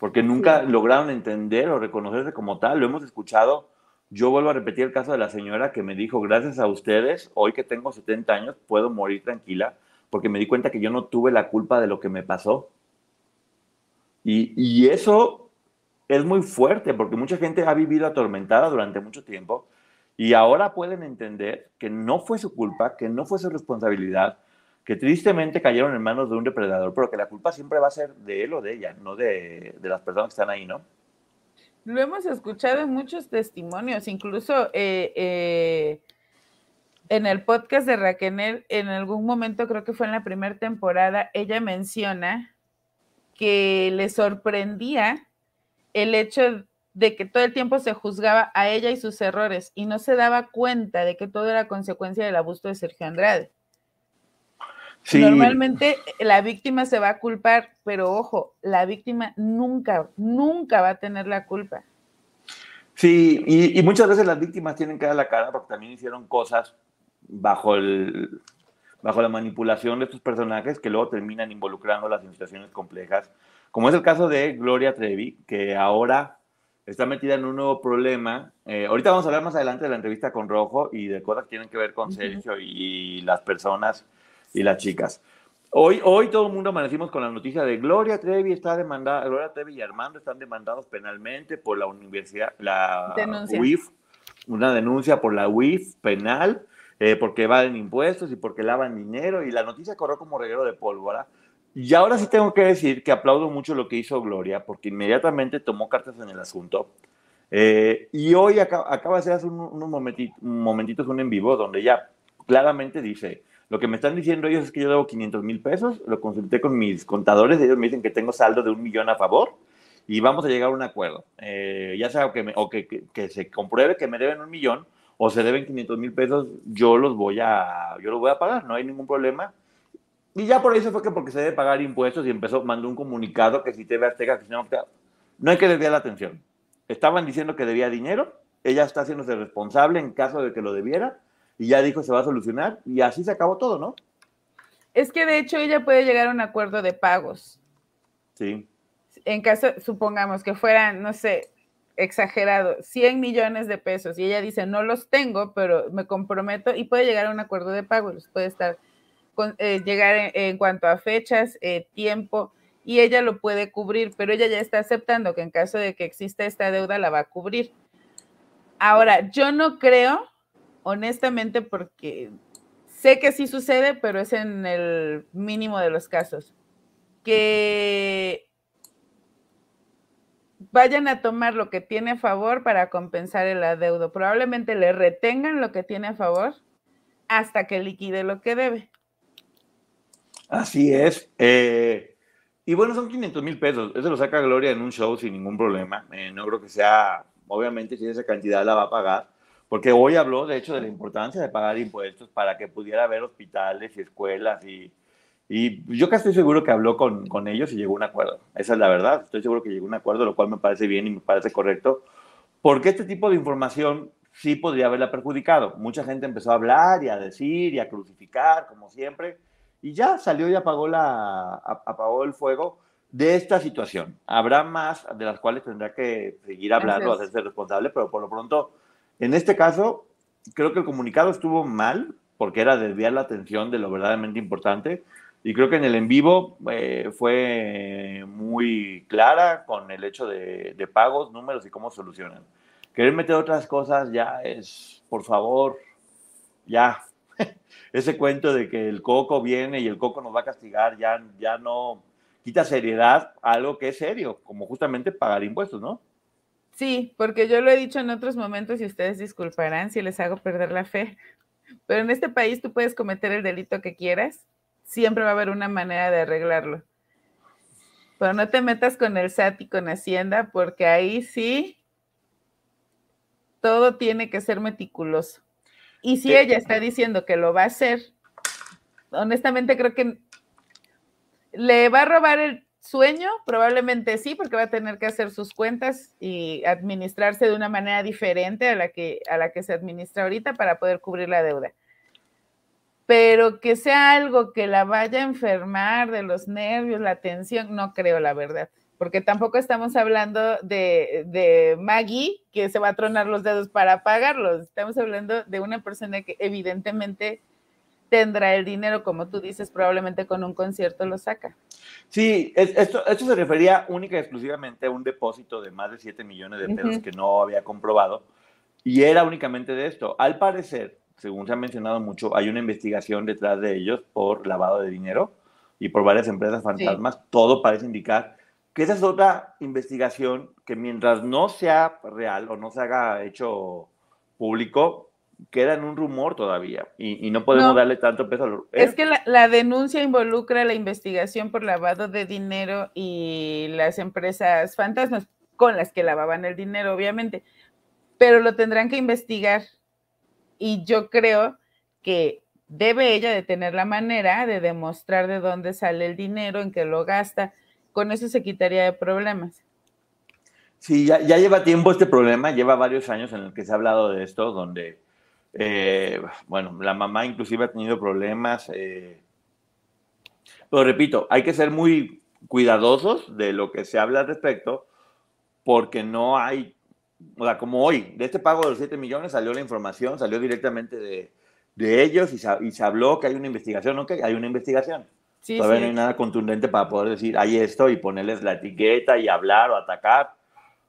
porque nunca lograron entender o reconocerse como tal. Lo hemos escuchado. Yo vuelvo a repetir el caso de la señora que me dijo, gracias a ustedes, hoy que tengo 70 años, puedo morir tranquila, porque me di cuenta que yo no tuve la culpa de lo que me pasó y, eso es muy fuerte porque mucha gente ha vivido atormentada durante mucho tiempo y ahora pueden entender que no fue su culpa, que no fue su responsabilidad, que tristemente cayeron en manos de un depredador, pero que la culpa siempre va a ser de él o de ella, no de, las personas que están ahí, ¿no? Lo hemos escuchado en muchos testimonios, incluso eh, eh, en el podcast de Raquel, en algún momento, creo que fue en la primera temporada, ella menciona que le sorprendía el hecho de que todo el tiempo se juzgaba a ella y sus errores y no se daba cuenta de que todo era consecuencia del abuso de Sergio Andrade. Normalmente la víctima se va a culpar, pero ojo, la víctima nunca, nunca va a tener la culpa. Sí, y, y muchas veces las víctimas tienen que dar la cara porque también hicieron cosas bajo el, bajo la manipulación de estos personajes que luego terminan involucrándolas en situaciones complejas, como es el caso de Gloria Trevi, que ahora está metida en un nuevo problema. Eh, ahorita vamos a hablar más adelante de la entrevista con Rojo y de cosas que tienen que ver con Sergio y, las personas y las chicas. Hoy, hoy todo el mundo amanecimos con la noticia de Gloria Trevi está demandada, Gloria Trevi y Armando están demandados penalmente por la universidad, la UIF, una denuncia por la UIF penal eh, porque evaden impuestos y porque lavan dinero, y la noticia corrió como reguero de pólvora. Y ahora sí tengo que decir que aplaudo mucho lo que hizo Gloria, porque inmediatamente tomó cartas en el asunto. Eh, y hoy acaba, acaba, de hacer hace unos momentitos, un en vivo donde ya claramente dice, lo que me están diciendo ellos es que yo debo 500 mil pesos, lo consulté con mis contadores, ellos me dicen que tengo saldo de un millón a favor y vamos a llegar a un acuerdo. Eh, ya sea que, o que, que, se compruebe que me deben un millón o se deben 500 mil pesos, yo los voy a, yo los voy a pagar, no hay ningún problema. Y ya por eso fue que porque se debe pagar impuestos y empezó, mandó un comunicado que si te ve Azteca, que no, no hay que desviar la atención. Estaban diciendo que debía dinero, ella está haciéndose responsable en caso de que lo debiera, y ya dijo se va a solucionar, y así se acabó todo, ¿no? Es que de hecho ella puede llegar a un acuerdo de pagos. Sí. En caso, supongamos que fueran, no sé, exagerado, 100 millones de pesos, y ella dice, no los tengo, pero me comprometo, y puede llegar a un acuerdo de pagos, puede estar, con, eh, llegar en, cuanto a fechas, eh, tiempo, y ella lo puede cubrir, pero ella ya está aceptando que en caso de que exista esta deuda la va a cubrir. Ahora, yo no creo, honestamente, porque sé que sí sucede, pero es en el mínimo de los casos, que vayan a tomar lo que tiene a favor para compensar el adeudo. Probablemente le retengan lo que tiene a favor hasta que liquide lo que debe. Así es. Eh, y bueno, son 500 mil pesos. Eso lo saca Gloria en un show sin ningún problema. Eh, no creo que sea, obviamente, si esa cantidad la va a pagar. Porque hoy habló, de hecho, de la importancia de pagar impuestos para que pudiera haber hospitales y escuelas. Y, y yo casi estoy seguro que habló con, con ellos y llegó a un acuerdo. Esa es la verdad. Estoy seguro que llegó a un acuerdo, lo cual me parece bien y me parece correcto. Porque este tipo de información sí podría haberla perjudicado. Mucha gente empezó a hablar y a decir y a crucificar, como siempre y ya salió y apagó, la, apagó el fuego de esta situación. Habrá más de las cuales tendrá que seguir hablando, hacerse responsable, pero por lo pronto, en este caso, creo que el comunicado estuvo mal, porque era desviar la atención de lo verdaderamente importante, y creo que en el en vivo eh, fue muy clara con el hecho de, de pagos, números y cómo solucionan. Querer meter otras cosas ya es, por favor, ya, ese cuento de que el coco viene y el coco nos va a castigar ya, ya no quita seriedad a algo que es serio, como justamente pagar impuestos, ¿no? Sí, porque yo lo he dicho en otros momentos y ustedes disculparán si les hago perder la fe, pero en este país tú puedes cometer el delito que quieras, siempre va a haber una manera de arreglarlo. Pero no te metas con el SAT y con Hacienda, porque ahí sí todo tiene que ser meticuloso. Y si ella está diciendo que lo va a hacer, honestamente creo que le va a robar el sueño, probablemente sí, porque va a tener que hacer sus cuentas y administrarse de una manera diferente a la que, a la que se administra ahorita para poder cubrir la deuda. Pero que sea algo que la vaya a enfermar de los nervios, la tensión, no creo, la verdad porque tampoco estamos hablando de, Maggie que se va a tronar los dedos para pagarlos, estamos hablando de una persona que evidentemente tendrá el dinero, como tú dices, probablemente con un concierto lo saca. Sí, esto, esto se refería única y exclusivamente a un depósito de más de 7 millones de pesos que no había comprobado y era únicamente de esto. Al parecer, según se ha mencionado mucho, hay una investigación detrás de ellos por lavado de dinero y por varias empresas fantasmas. Todo parece indicar que esa es otra investigación que mientras no sea real o no se haga hecho público, queda en un rumor todavía y, no podemos darle tanto peso al... Es que la, denuncia involucra la investigación por lavado de dinero y las empresas fantasmas con las que lavaban el dinero, obviamente, pero lo tendrán que investigar y yo creo que debe ella de tener la manera de demostrar de dónde sale el dinero, en qué lo gasta, con eso se quitaría de problemas. Sí, ya, lleva tiempo este problema, lleva varios años en el que se ha hablado de esto, donde, eh, bueno, la mamá inclusive ha tenido problemas. Eh, pero repito, hay que ser muy cuidadosos de lo que se habla al respecto, porque no hay, o sea, como hoy, de este pago de los 7 millones salió la información, salió directamente de, ellos y se, y se, habló que hay una investigación. Que hay una investigación. Todavía no hay nada contundente para poder decir, hay esto y ponerles la etiqueta y hablar o atacar.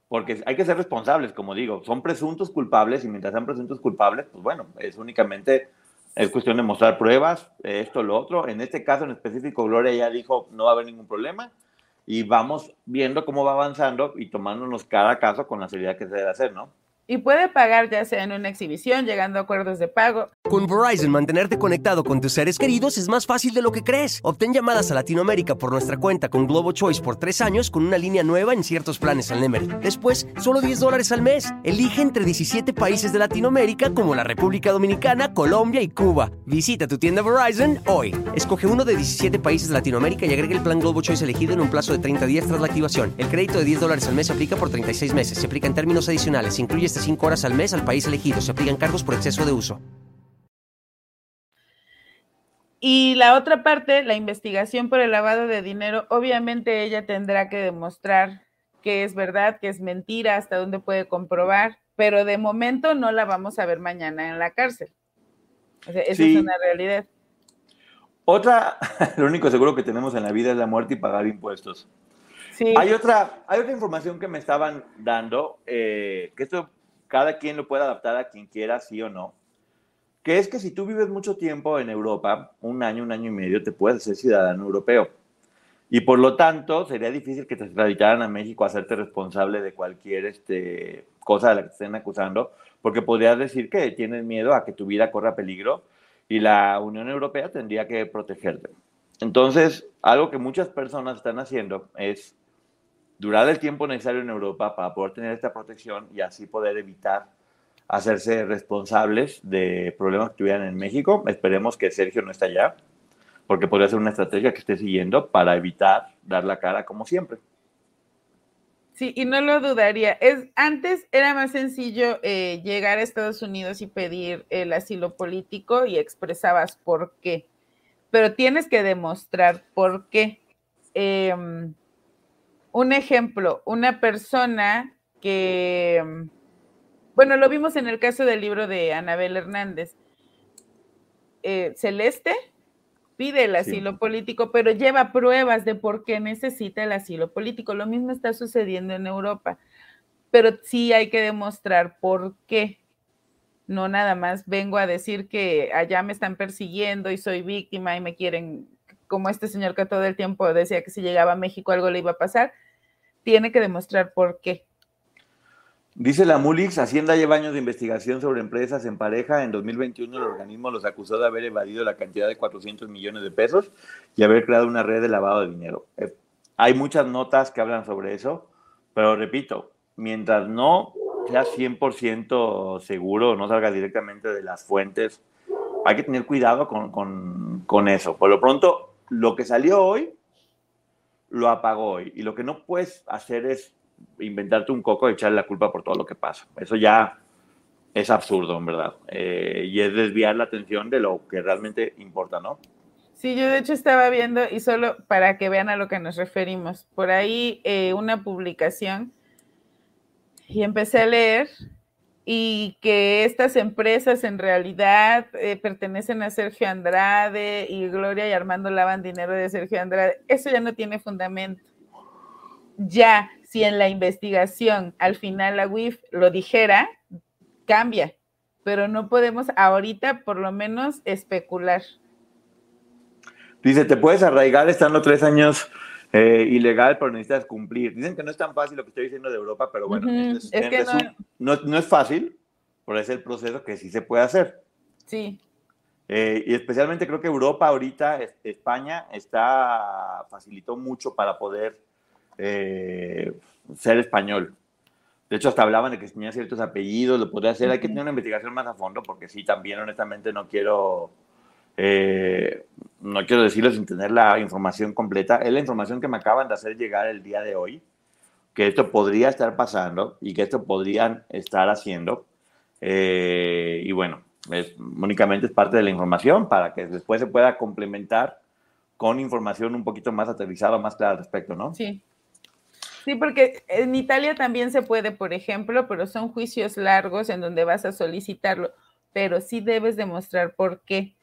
Porque hay que ser responsables, como digo, son presuntos culpables y mientras sean presuntos culpables, pues bueno, es únicamente, es cuestión de mostrar pruebas, esto, lo otro. En este caso en específico, Gloria ya dijo, no va a haber ningún problema. Y vamos viendo cómo va avanzando y tomándonos cada caso con la seriedad que se debe hacer, ¿no? Y puede pagar ya sea en una exhibición, llegando a acuerdos de pago. Con Verizon, mantenerte conectado con tus seres queridos es más fácil de lo que crees. Obtén llamadas a Latinoamérica por nuestra cuenta con Globo Choice por tres años con una línea nueva en ciertos planes al Nemer. Después, solo 10 dólares al mes. Elige entre 17 países de Latinoamérica como la República Dominicana, Colombia y Cuba. Visita tu tienda Verizon hoy. Escoge uno de 17 países de Latinoamérica y agrega el plan Globo Choice elegido en un plazo de 30 días tras la activación. El crédito de 10 dólares al mes aplica por 36 meses. Se aplica en términos adicionales. Incluye este 5 horas al mes al país elegido. Se aplican cargos por exceso de uso. Y la otra parte, la investigación por el lavado de dinero, obviamente ella tendrá que demostrar que es verdad, que es mentira, hasta dónde puede comprobar, pero de momento no la vamos a ver mañana en la cárcel. O sea, esa es una realidad. Otra, lo único seguro que tenemos en la vida es la muerte y pagar impuestos. Sí. Hay, otra, hay otra información que me estaban dando, eh, que esto cada quien lo puede adaptar a quien quiera, sí o no, que es que si tú vives mucho tiempo en Europa, un año, un año y medio, te puedes ser ciudadano europeo. Y por lo tanto, sería difícil que te extraditaran a México a hacerte responsable de cualquier este, cosa de la que estén acusando, porque podrías decir que tienes miedo a que tu vida corra peligro y la Unión Europea tendría que protegerte. Entonces, algo que muchas personas están haciendo es durar el tiempo necesario en Europa para poder tener esta protección y así poder evitar hacerse responsables de problemas que tuvieran en México. Esperemos que Sergio no esté allá, porque podría ser una estrategia que esté siguiendo para evitar dar la cara como siempre. Sí, y no lo dudaría. Es, antes era más sencillo eh, llegar a Estados Unidos y pedir el asilo político y expresabas por qué, pero tienes que demostrar por qué. Eh, un ejemplo, una persona que, bueno, lo vimos en el caso del libro de Anabel Hernández. Eh, Celeste pide el asilo político, pero lleva pruebas de por qué necesita el asilo político. Lo mismo está sucediendo en Europa, pero sí hay que demostrar por qué. No nada más vengo a decir que allá me están persiguiendo y soy víctima y me quieren, como este señor que todo el tiempo decía que si llegaba a México algo le iba a pasar tiene que demostrar por qué. Dice la Mulix, Hacienda lleva años de investigación sobre empresas en pareja. En 2021 el organismo los acusó de haber evadido la cantidad de 400 millones de pesos y haber creado una red de lavado de dinero. Eh, hay muchas notas que hablan sobre eso, pero repito, mientras no sea 100% seguro, no salga directamente de las fuentes, hay que tener cuidado con, con, con eso. Por lo pronto, lo que salió hoy lo apagó hoy. Y lo que no puedes hacer es inventarte un coco y echarle la culpa por todo lo que pasa. Eso ya es absurdo, en verdad. Eh, y es desviar la atención de lo que realmente importa, ¿no? Sí, yo de hecho estaba viendo, y solo para que vean a lo que nos referimos, por ahí eh, una publicación y empecé a leer y que estas empresas en realidad eh, pertenecen a Sergio Andrade y Gloria y Armando lavan dinero de Sergio Andrade. Eso ya no tiene fundamento. Ya, si en la investigación al final la UIF lo dijera, cambia, pero no podemos ahorita por lo menos especular. Dice, te puedes arraigar estando tres años eh, ilegal, pero necesitas cumplir. Dicen que no es tan fácil lo que estoy diciendo de Europa, pero bueno, es, que no... no... es fácil, pero es el proceso que sí se puede hacer. Sí. Eh, y especialmente creo que Europa ahorita, España, está facilitó mucho para poder eh, ser español. De hecho, hasta hablaban de que tenía ciertos apellidos, lo podría hacer. Hay que tener una investigación más a fondo, porque sí, también honestamente no quiero eh, no quiero decirlo sin tener la información completa. Es la información que me acaban de hacer llegar el día de hoy, que esto podría estar pasando y que esto podrían estar haciendo. Eh, y bueno, únicamente es parte de la información para que después se pueda complementar con información un poquito más aterrizada, más clara al respecto, ¿no? Sí. Sí, porque en Italia también se puede, por ejemplo, pero son juicios largos en donde vas a solicitarlo, pero sí debes demostrar por qué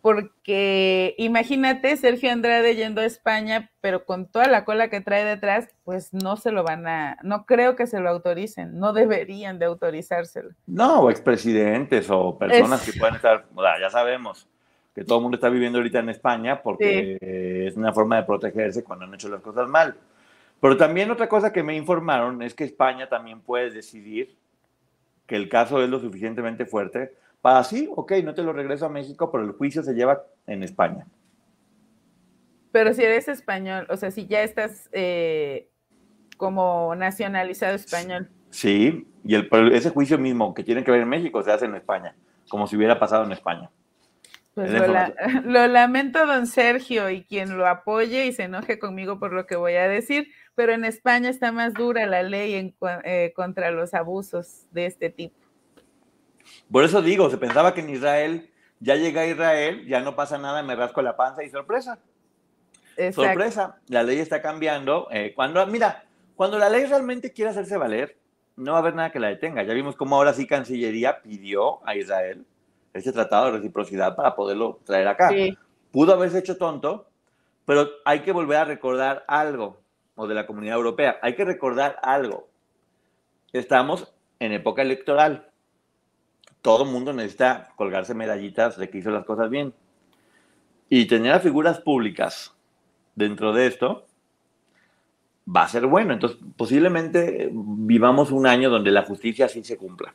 porque imagínate Sergio Andrade yendo a España, pero con toda la cola que trae detrás, pues no se lo van a, no creo que se lo autoricen, no deberían de autorizárselo. No, expresidentes o personas que pueden estar, ya sabemos que todo el mundo está viviendo ahorita en España porque es una forma de protegerse cuando han hecho las cosas mal. Pero también otra cosa que me informaron es que España también puede decidir que el caso es lo suficientemente fuerte para sí, ok, no te lo regreso a México, pero el juicio se lleva en España. Pero si eres español, o sea, si ya estás eh, como nacionalizado español. Sí, y el, ese juicio mismo que tiene que ver en México se hace en España, como si hubiera pasado en España. Pues lo, lo, lamento, don Sergio, y quien lo apoye y se enoje conmigo por lo que voy a decir, pero en España está más dura la ley en, eh, contra los abusos de este tipo. Por eso digo, se pensaba que en Israel, ya llega a Israel, ya no pasa nada, me rasco la panza y sorpresa. Sorpresa, la ley está cambiando. Eh, cuando, mira, cuando la ley realmente quiere hacerse valer, no va a haber nada que la detenga. Ya vimos cómo ahora sí Cancillería pidió a Israel ese tratado de reciprocidad para poderlo traer acá. Pudo haberse hecho tonto, pero hay que volver a recordar algo o de la comunidad europea. Hay que recordar algo. Estamos en época electoral. Todo el mundo necesita colgarse medallitas de que hizo las cosas bien. Y tener a figuras públicas dentro de esto va a ser bueno. Entonces, posiblemente vivamos un año donde la justicia sí se cumpla.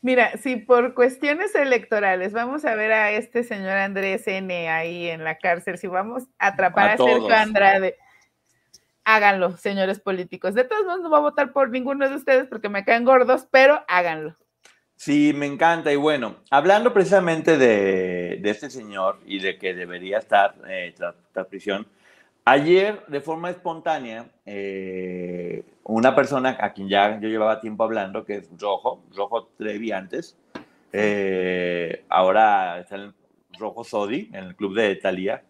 Mira, si por cuestiones electorales vamos a ver a este señor Andrés N ahí en la cárcel, si vamos a atrapar a, a Sergio Andrade, háganlo, señores políticos. De todos modos, no voy a votar por ninguno de ustedes porque me caen gordos, pero háganlo. Sí, me encanta. Y bueno, hablando precisamente de, este señor y de que debería estar eh, tras, prisión, ayer de forma espontánea, eh, una persona a quien ya yo llevaba tiempo hablando, que es Rojo, Rojo Trevi antes, eh, ahora está en Rojo Sodi, en el club de Talía,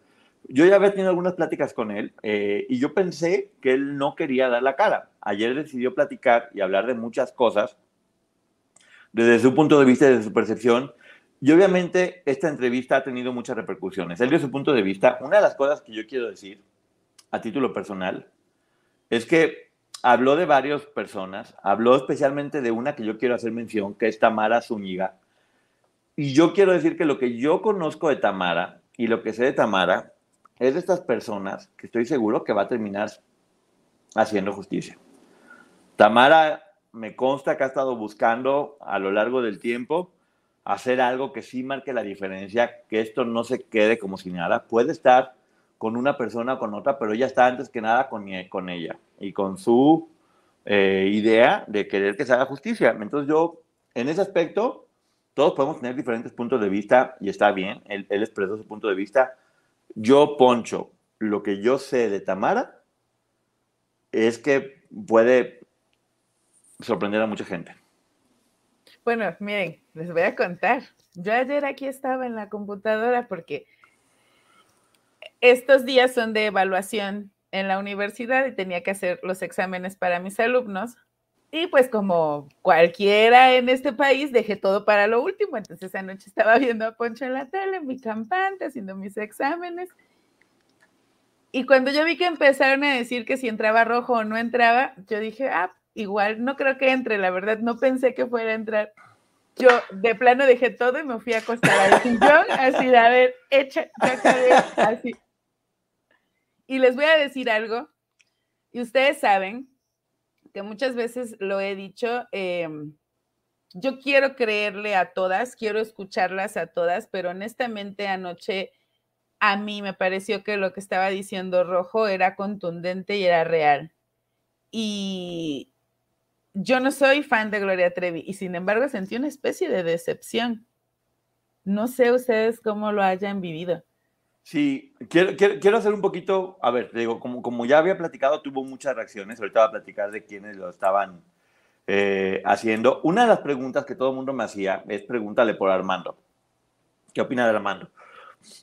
yo ya había tenido algunas pláticas con él eh, y yo pensé que él no quería dar la cara. Ayer decidió platicar y hablar de muchas cosas desde su punto de vista y desde su percepción. Y obviamente esta entrevista ha tenido muchas repercusiones. Él dio su punto de vista. Una de las cosas que yo quiero decir a título personal es que habló de varias personas, habló especialmente de una que yo quiero hacer mención, que es Tamara Zúñiga. Y yo quiero decir que lo que yo conozco de Tamara y lo que sé de Tamara es de estas personas que estoy seguro que va a terminar haciendo justicia. Tamara me consta que ha estado buscando a lo largo del tiempo hacer algo que sí marque la diferencia, que esto no se quede como si nada. Puede estar con una persona o con otra, pero ella está antes que nada con, con ella y con su eh, idea de querer que se haga justicia. Entonces yo, en ese aspecto, todos podemos tener diferentes puntos de vista y está bien, él, él expresó su punto de vista, yo, Poncho, lo que yo sé de Tamara es que puede sorprender a mucha gente. Bueno, miren, les voy a contar. Yo ayer aquí estaba en la computadora porque estos días son de evaluación en la universidad y tenía que hacer los exámenes para mis alumnos. Y pues como cualquiera en este país, dejé todo para lo último. Entonces anoche estaba viendo a Poncho en la tele, mi campante, haciendo mis exámenes. Y cuando yo vi que empezaron a decir que si entraba rojo o no entraba, yo dije, ah, igual no creo que entre, la verdad no pensé que fuera a entrar. Yo de plano dejé todo y me fui a acostar al sillón, así de, a ver, echa, así. Y les voy a decir algo, y ustedes saben que muchas veces lo he dicho, em, yo quiero creerle a todas, quiero escucharlas a todas, pero honestamente anoche a mí me pareció que lo que estaba diciendo Rojo era contundente y era real. Y yo no soy fan de Gloria Trevi y sin embargo sentí una especie de decepción. No sé ustedes cómo lo hayan vivido. Sí, quiero, quiero, hacer un poquito, a ver, digo, como, como ya había platicado, tuvo muchas reacciones, ahorita voy a platicar de quienes lo estaban eh, haciendo. Una de las preguntas que todo el mundo me hacía es pregúntale por Armando. ¿Qué opina de Armando?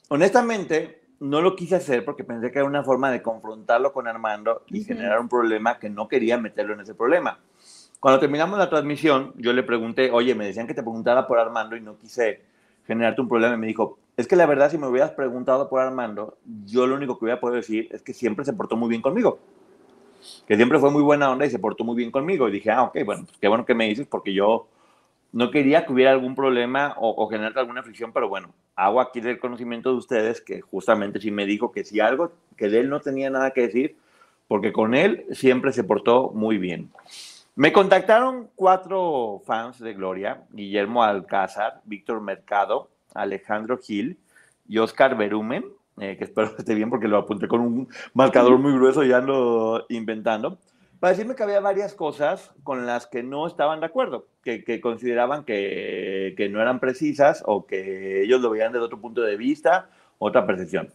Honestamente, no lo quise hacer porque pensé que era una forma de confrontarlo con Armando y generar un problema que no quería meterlo en ese problema. Cuando terminamos la transmisión, yo le pregunté, oye, me decían que te preguntara por Armando y no quise generarte un problema. Y me dijo, es que la verdad, si me hubieras preguntado por Armando, yo lo único que voy a poder decir es que siempre se portó muy bien conmigo. Que siempre fue muy buena onda y se portó muy bien conmigo. Y dije, ah, ok, bueno, pues qué bueno que me dices porque yo no quería que hubiera algún problema o, o generar alguna fricción, pero bueno, hago aquí del conocimiento de ustedes que justamente sí me dijo que si algo, que de él no tenía nada que decir, porque con él siempre se portó muy bien. Me contactaron cuatro fans de Gloria, Guillermo Alcázar, Víctor Mercado, Alejandro Gil y Oscar Berumen, eh, que espero que esté bien porque lo apunté con un marcador muy grueso ya ando inventando, para decirme que había varias cosas con las que no estaban de acuerdo, que, que consideraban que, que, no eran precisas o que ellos lo veían desde otro punto de vista, otra percepción.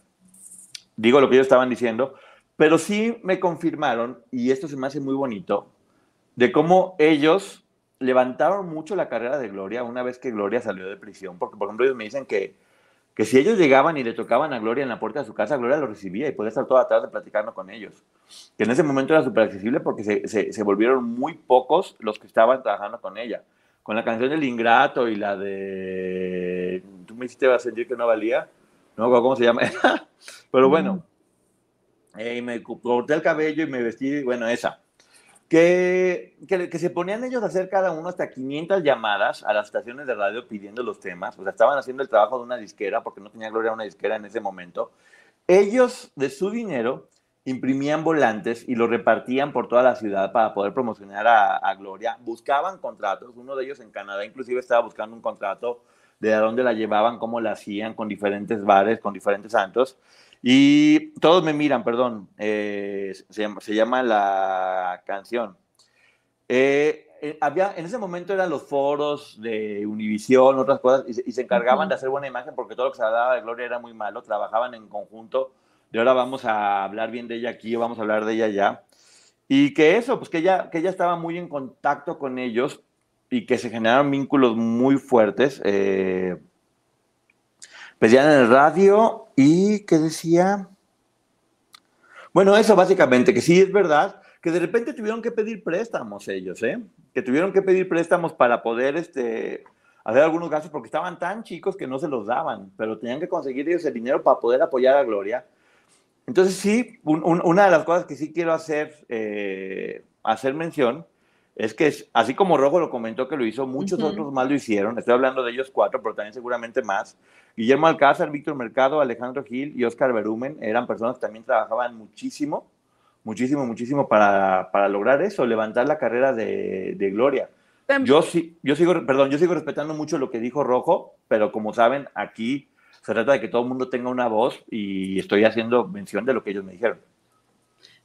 Digo lo que ellos estaban diciendo, pero sí me confirmaron, y esto se me hace muy bonito, de cómo ellos levantaron mucho la carrera de Gloria una vez que Gloria salió de prisión, porque por ejemplo ellos me dicen que, que si ellos llegaban y le tocaban a Gloria en la puerta de su casa, Gloria lo recibía y podía estar toda la tarde platicando con ellos. Que en ese momento era súper accesible porque se, se, se, volvieron muy pocos los que estaban trabajando con ella. Con la canción del Ingrato y la de... Tú me hiciste sentir que no valía. No cómo se llama. Pero bueno, eh, me corté el cabello y me vestí, bueno, esa. Que, que, que, se ponían ellos a hacer cada uno hasta 500 llamadas a las estaciones de radio pidiendo los temas. O sea, estaban haciendo el trabajo de una disquera porque no tenía Gloria una disquera en ese momento. Ellos, de su dinero, imprimían volantes y los repartían por toda la ciudad para poder promocionar a, a, Gloria. Buscaban contratos. Uno de ellos en Canadá inclusive estaba buscando un contrato de a dónde la llevaban, cómo la hacían, con diferentes bares, con diferentes santos. Y todos me miran, perdón, eh, se, llama, se, llama, la canción. Eh, eh, había, en ese momento eran los foros de Univisión, otras cosas, y, y se encargaban uh -huh. de hacer buena imagen porque todo lo que se hablaba de Gloria era muy malo, trabajaban en conjunto. De ahora vamos a hablar bien de ella aquí o vamos a hablar de ella ya. Y que eso, pues que ella, que ella estaba muy en contacto con ellos y que se generaron vínculos muy fuertes. Eh, pedían en el radio y que decía, bueno, eso básicamente, que sí es verdad, que de repente tuvieron que pedir préstamos ellos, ¿eh? que tuvieron que pedir préstamos para poder este, hacer algunos gastos porque estaban tan chicos que no se los daban, pero tenían que conseguir ellos el dinero para poder apoyar a Gloria. Entonces sí, un, un, una de las cosas que sí quiero hacer, eh, hacer mención es que así como Rojo lo comentó que lo hizo, muchos uh -huh. otros más lo hicieron. Estoy hablando de ellos cuatro, pero también seguramente más. Guillermo Alcázar, Víctor Mercado, Alejandro Gil y Oscar Berumen eran personas que también trabajaban muchísimo, muchísimo, muchísimo para, para lograr eso, levantar la carrera de, de Gloria. Yo, sí, yo, sigo, perdón, yo sigo respetando mucho lo que dijo Rojo, pero como saben, aquí se trata de que todo el mundo tenga una voz y estoy haciendo mención de lo que ellos me dijeron.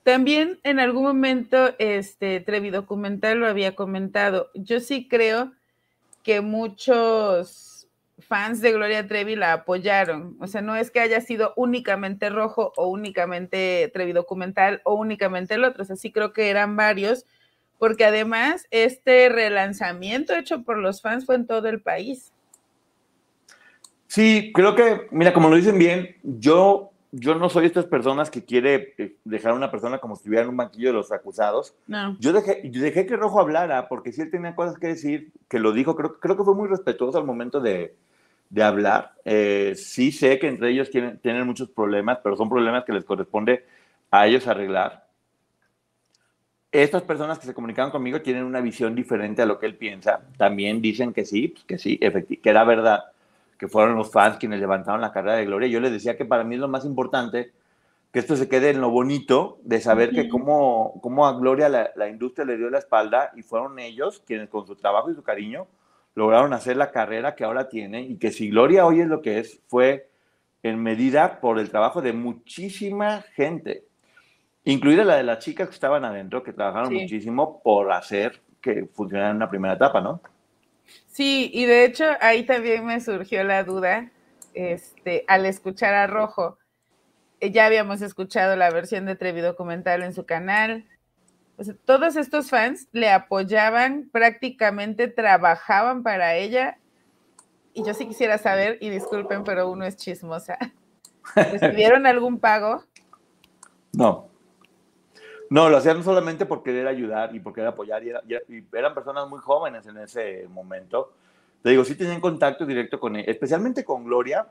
También en algún momento este Trevi Documental lo había comentado. Yo sí creo que muchos fans de Gloria Trevi la apoyaron. O sea, no es que haya sido únicamente Rojo o únicamente Trevi Documental o únicamente el otro. O sea, sí creo que eran varios, porque además este relanzamiento hecho por los fans fue en todo el país. Sí, creo que, mira, como lo dicen bien, yo yo no soy estas personas que quiere eh, dejar a una persona como si estuviera en un banquillo de los acusados. No. Yo, dejé, yo dejé que Rojo hablara, porque si él tenía cosas que decir, que lo dijo, creo, creo que fue muy respetuoso al momento de, de hablar. Eh, sí sé que entre ellos tienen, tienen muchos problemas, pero son problemas que les corresponde a ellos arreglar. Estas personas que se comunicaban conmigo tienen una visión diferente a lo que él piensa. También dicen que sí, que sí, que era verdad que fueron los fans quienes levantaron la carrera de Gloria. Yo les decía que para mí es lo más importante que esto se quede en lo bonito de saber que cómo, cómo a Gloria la, la, industria le dio la espalda y fueron ellos quienes con su trabajo y su cariño lograron hacer la carrera que ahora tiene y que si Gloria hoy es lo que es, fue en medida por el trabajo de muchísima gente, incluida la de las chicas que estaban adentro, que trabajaron sí. muchísimo por hacer que funcionara en una primera etapa, ¿no? Sí, y de hecho ahí también me surgió la duda, este, al escuchar a Rojo, eh, ya habíamos escuchado la versión de Trevi documental en su canal, o sea, todos estos fans le apoyaban, prácticamente trabajaban para ella, y yo sí quisiera saber, y disculpen, pero uno es chismosa, ¿recibieron algún pago? No. No, lo hacían solamente por querer ayudar y por querer apoyar. Y, era, y, eran personas muy jóvenes en ese momento. Te digo, sí tenían contacto directo con él, especialmente con Gloria.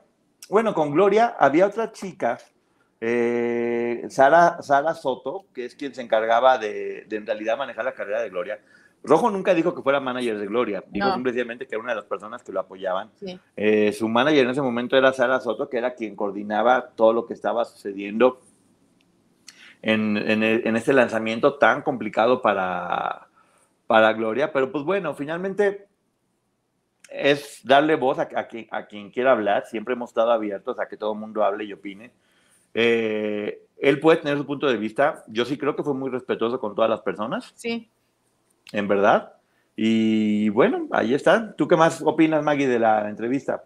Bueno, con Gloria había otra chica, eh, Sara, Sara Soto, que es quien se encargaba de, de, en realidad manejar la carrera de Gloria. Rojo nunca dijo que fuera manager de Gloria, dijo no. simplemente que era una de las personas que lo apoyaban. Sí. Eh, su manager en ese momento era Sara Soto, que era quien coordinaba todo lo que estaba sucediendo en, en, este lanzamiento tan complicado para, para Gloria. Pero pues bueno, finalmente es darle voz a, quien, a quien quiera hablar. Siempre hemos estado abiertos a que todo el mundo hable y opine. Eh, él puede tener su punto de vista. Yo sí creo que fue muy respetuoso con todas las personas. Sí. En verdad. Y bueno, ahí está. ¿Tú qué más opinas, Maggie, de la entrevista?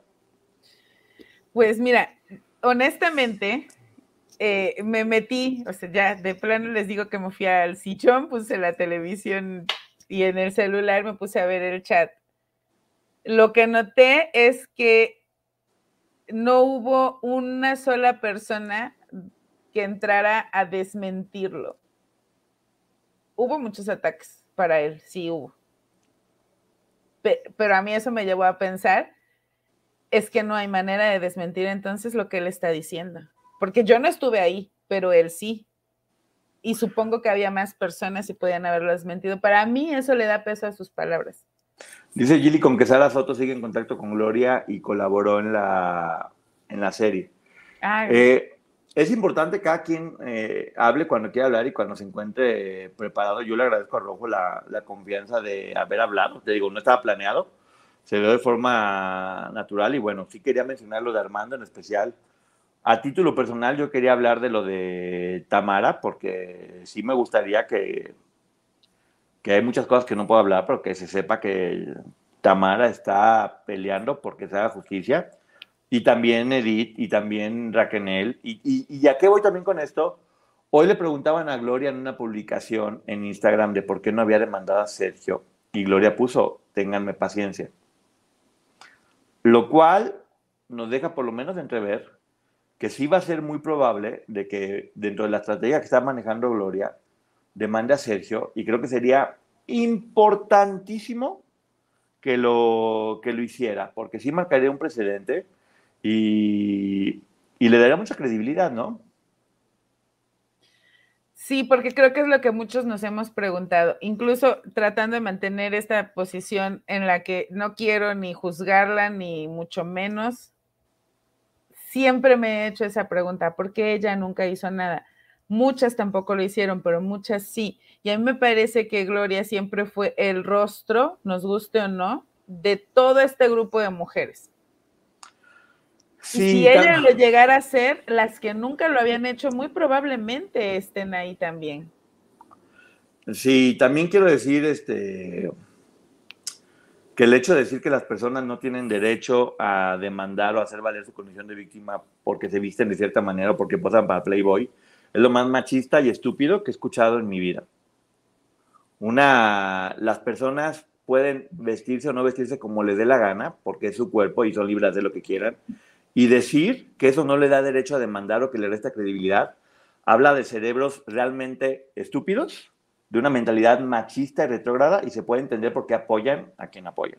Pues mira, honestamente, eh, me metí, o sea, ya de plano les digo que me fui al sillón, puse la televisión y en el celular me puse a ver el chat. Lo que noté es que no hubo una sola persona que entrara a desmentirlo. Hubo muchos ataques para él, sí hubo. Pero a mí eso me llevó a pensar, es que no hay manera de desmentir entonces lo que él está diciendo. Porque yo no estuve ahí, pero él sí. Y supongo que había más personas y podían haberlo desmentido. Para mí eso le da peso a sus palabras. Dice Gilly con que Sara Soto sigue en contacto con Gloria y colaboró en la, en la serie. Ah, eh, es importante que cada quien eh, hable cuando quiera hablar y cuando se encuentre preparado. Yo le agradezco a Rojo la, la, confianza de haber hablado. Te digo, no estaba planeado, se dio de forma natural y bueno, sí quería mencionar lo de Armando en especial. A título personal, yo quería hablar de lo de Tamara porque sí me gustaría que, que hay muchas cosas que no puedo hablar, pero que se sepa que Tamara está peleando porque se haga justicia y también Edith y también Raquel. Y, y, y ya que voy también con esto, hoy le preguntaban a Gloria en una publicación en Instagram de por qué no había demandado a Sergio y Gloria puso, ténganme paciencia. Lo cual nos deja por lo menos entrever que sí va a ser muy probable de que dentro de la estrategia que está manejando Gloria, demande a Sergio y creo que sería importantísimo que lo, que lo hiciera, porque sí marcaría un precedente y, le daría mucha credibilidad, ¿no? Sí, porque creo que es lo que muchos nos hemos preguntado, incluso tratando de mantener esta posición en la que no quiero ni juzgarla, ni mucho menos. Siempre me he hecho esa pregunta, ¿por qué ella nunca hizo nada? Muchas tampoco lo hicieron, pero muchas sí. Y a mí me parece que Gloria siempre fue el rostro, nos guste o no, de todo este grupo de mujeres si ella lo llegara a ser, las que nunca lo habían hecho muy probablemente estén ahí también. Sí, también quiero decir este que el hecho de decir que las personas no tienen derecho a demandar o hacer valer su condición de víctima porque se visten de cierta manera o porque posan para Playboy es lo más machista y estúpido que he escuchado en mi vida. Una, las personas pueden vestirse o no vestirse como les dé la gana porque es su cuerpo y son libres de lo que quieran y decir que eso no le da derecho a demandar o que le resta credibilidad, habla de cerebros realmente estúpidos, de una mentalidad machista y retrógrada y se puede entender por qué apoyan a quien apoyan.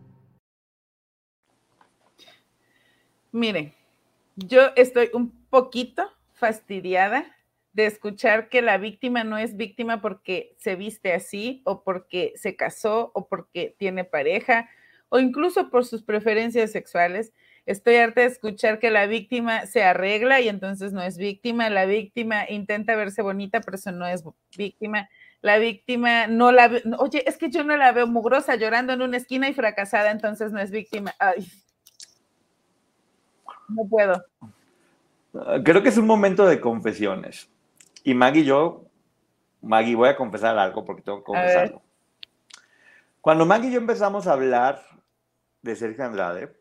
Miren, yo estoy un poquito fastidiada de escuchar que la víctima no es víctima porque se viste así o porque se casó o porque tiene pareja o incluso por sus preferencias sexuales. Estoy harta de escuchar que la víctima se arregla y entonces no es víctima. La víctima intenta verse bonita, pero eso no es víctima. La víctima no la oye, es que yo no la veo mugrosa llorando en una esquina y fracasada, entonces no es víctima. Ay, no puedo. Creo que es un momento de confesiones. Y Maggie y yo, Maggie, voy a confesar algo porque tengo que confesarlo. Cuando Maggie y yo empezamos a hablar de Sergio Andrade,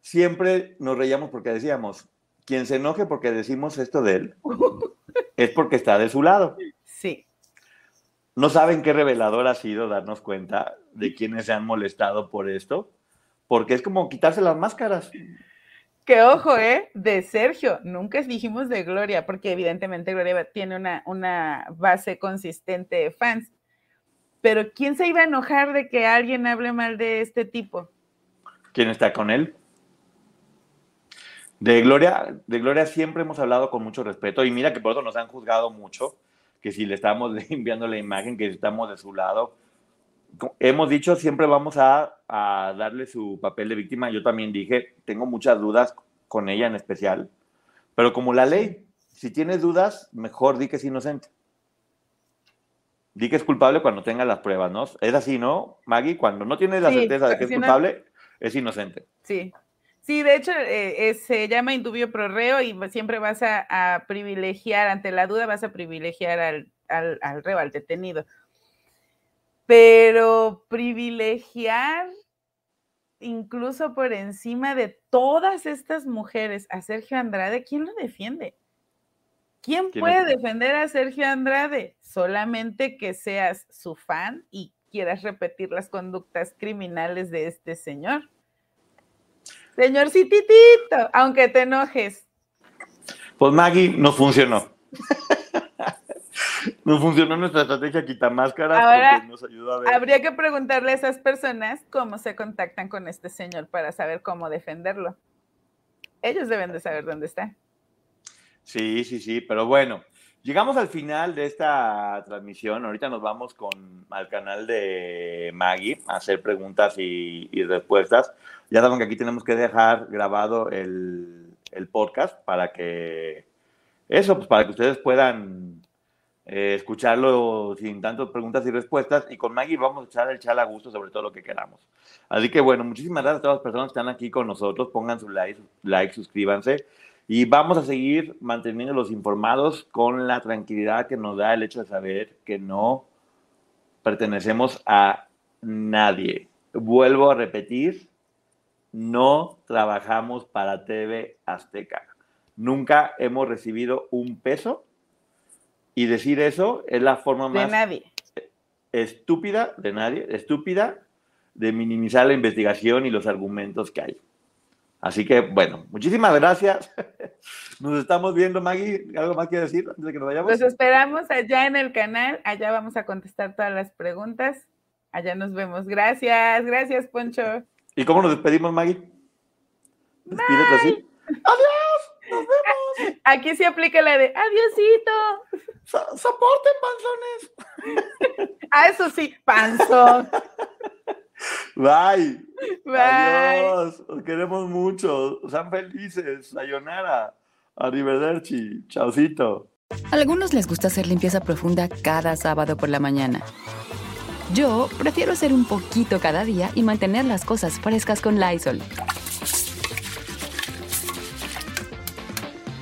siempre nos reíamos porque decíamos, quien se enoje porque decimos esto de él, es porque está de su lado. Sí. No saben qué revelador ha sido darnos cuenta de quienes se han molestado por esto, porque es como quitarse las máscaras. Que ojo, ¿eh? De Sergio, nunca dijimos de Gloria, porque evidentemente Gloria tiene una, una base consistente de fans. Pero ¿quién se iba a enojar de que alguien hable mal de este tipo? ¿Quién está con él? De Gloria, de Gloria siempre hemos hablado con mucho respeto y mira que por eso nos han juzgado mucho, que si le estamos enviando la imagen, que estamos de su lado. Hemos dicho siempre vamos a, a darle su papel de víctima. Yo también dije, tengo muchas dudas con ella en especial, pero como la ley, si tienes dudas, mejor di que es inocente. Di que es culpable cuando tenga las pruebas, ¿no? Es así, ¿no, Maggie? Cuando no tienes la Sí, certeza de que es culpable, es inocente. Sí. Sí, de hecho, eh, eh, se llama indubio pro reo y siempre vas a, a privilegiar, ante la duda, vas a privilegiar al, al, al reo, al detenido. Pero privilegiar incluso por encima de todas estas mujeres a Sergio Andrade, ¿quién lo defiende? ¿Quién ¿Quién puede es? defender a Sergio Andrade? Solamente que seas su fan y quieras repetir las conductas criminales de este señor. Señor Cititito, aunque te enojes. Pues Maggie, no funcionó. no funcionó nuestra estrategia quita máscaras Ahora, porque nos ayudó a ver. Habría que preguntarle a esas personas cómo se contactan con este señor para saber cómo defenderlo. Ellos deben de saber dónde está. Sí, sí, sí, pero bueno, llegamos al final de esta transmisión. Ahorita nos vamos con al canal de Maggie a hacer preguntas y, y respuestas. Ya saben que aquí tenemos que dejar grabado el, el podcast para que eso, pues para que ustedes puedan eh, escucharlo sin tantas preguntas y respuestas. Y con Maggie vamos a echar el chal a gusto sobre todo lo que queramos. Así que bueno, muchísimas gracias a todas las personas que están aquí con nosotros. Pongan su like, like suscríbanse. Y vamos a seguir manteniéndolos informados con la tranquilidad que nos da el hecho de saber que no pertenecemos a nadie. Vuelvo a repetir, no trabajamos para TV Azteca. Nunca hemos recibido un peso y decir eso es la forma De más nadie. estúpida de nadie, estúpida de minimizar la investigación y los argumentos que hay. Así que, bueno, muchísimas gracias. Nos estamos viendo, Maggie. ¿Algo más que decir antes de que nos vayamos? Los esperamos allá en el canal. Allá vamos a contestar todas las preguntas. Allá nos vemos. Gracias, gracias, Poncho. ¿Y cómo nos despedimos, Maggie? Despídete así. ¡Adiós! ¡Nos vemos! Aquí se aplica la de adiosito. So- ¡Soporten, panzones! Ah, eso sí, panzón. Bye. Bye. Adiós. Os queremos mucho. Sean felices. Sayonara. Arrivederci. Chaucito. A algunos les gusta hacer limpieza profunda cada sábado por la mañana. Yo prefiero hacer un poquito cada día y mantener las cosas frescas con Lysol.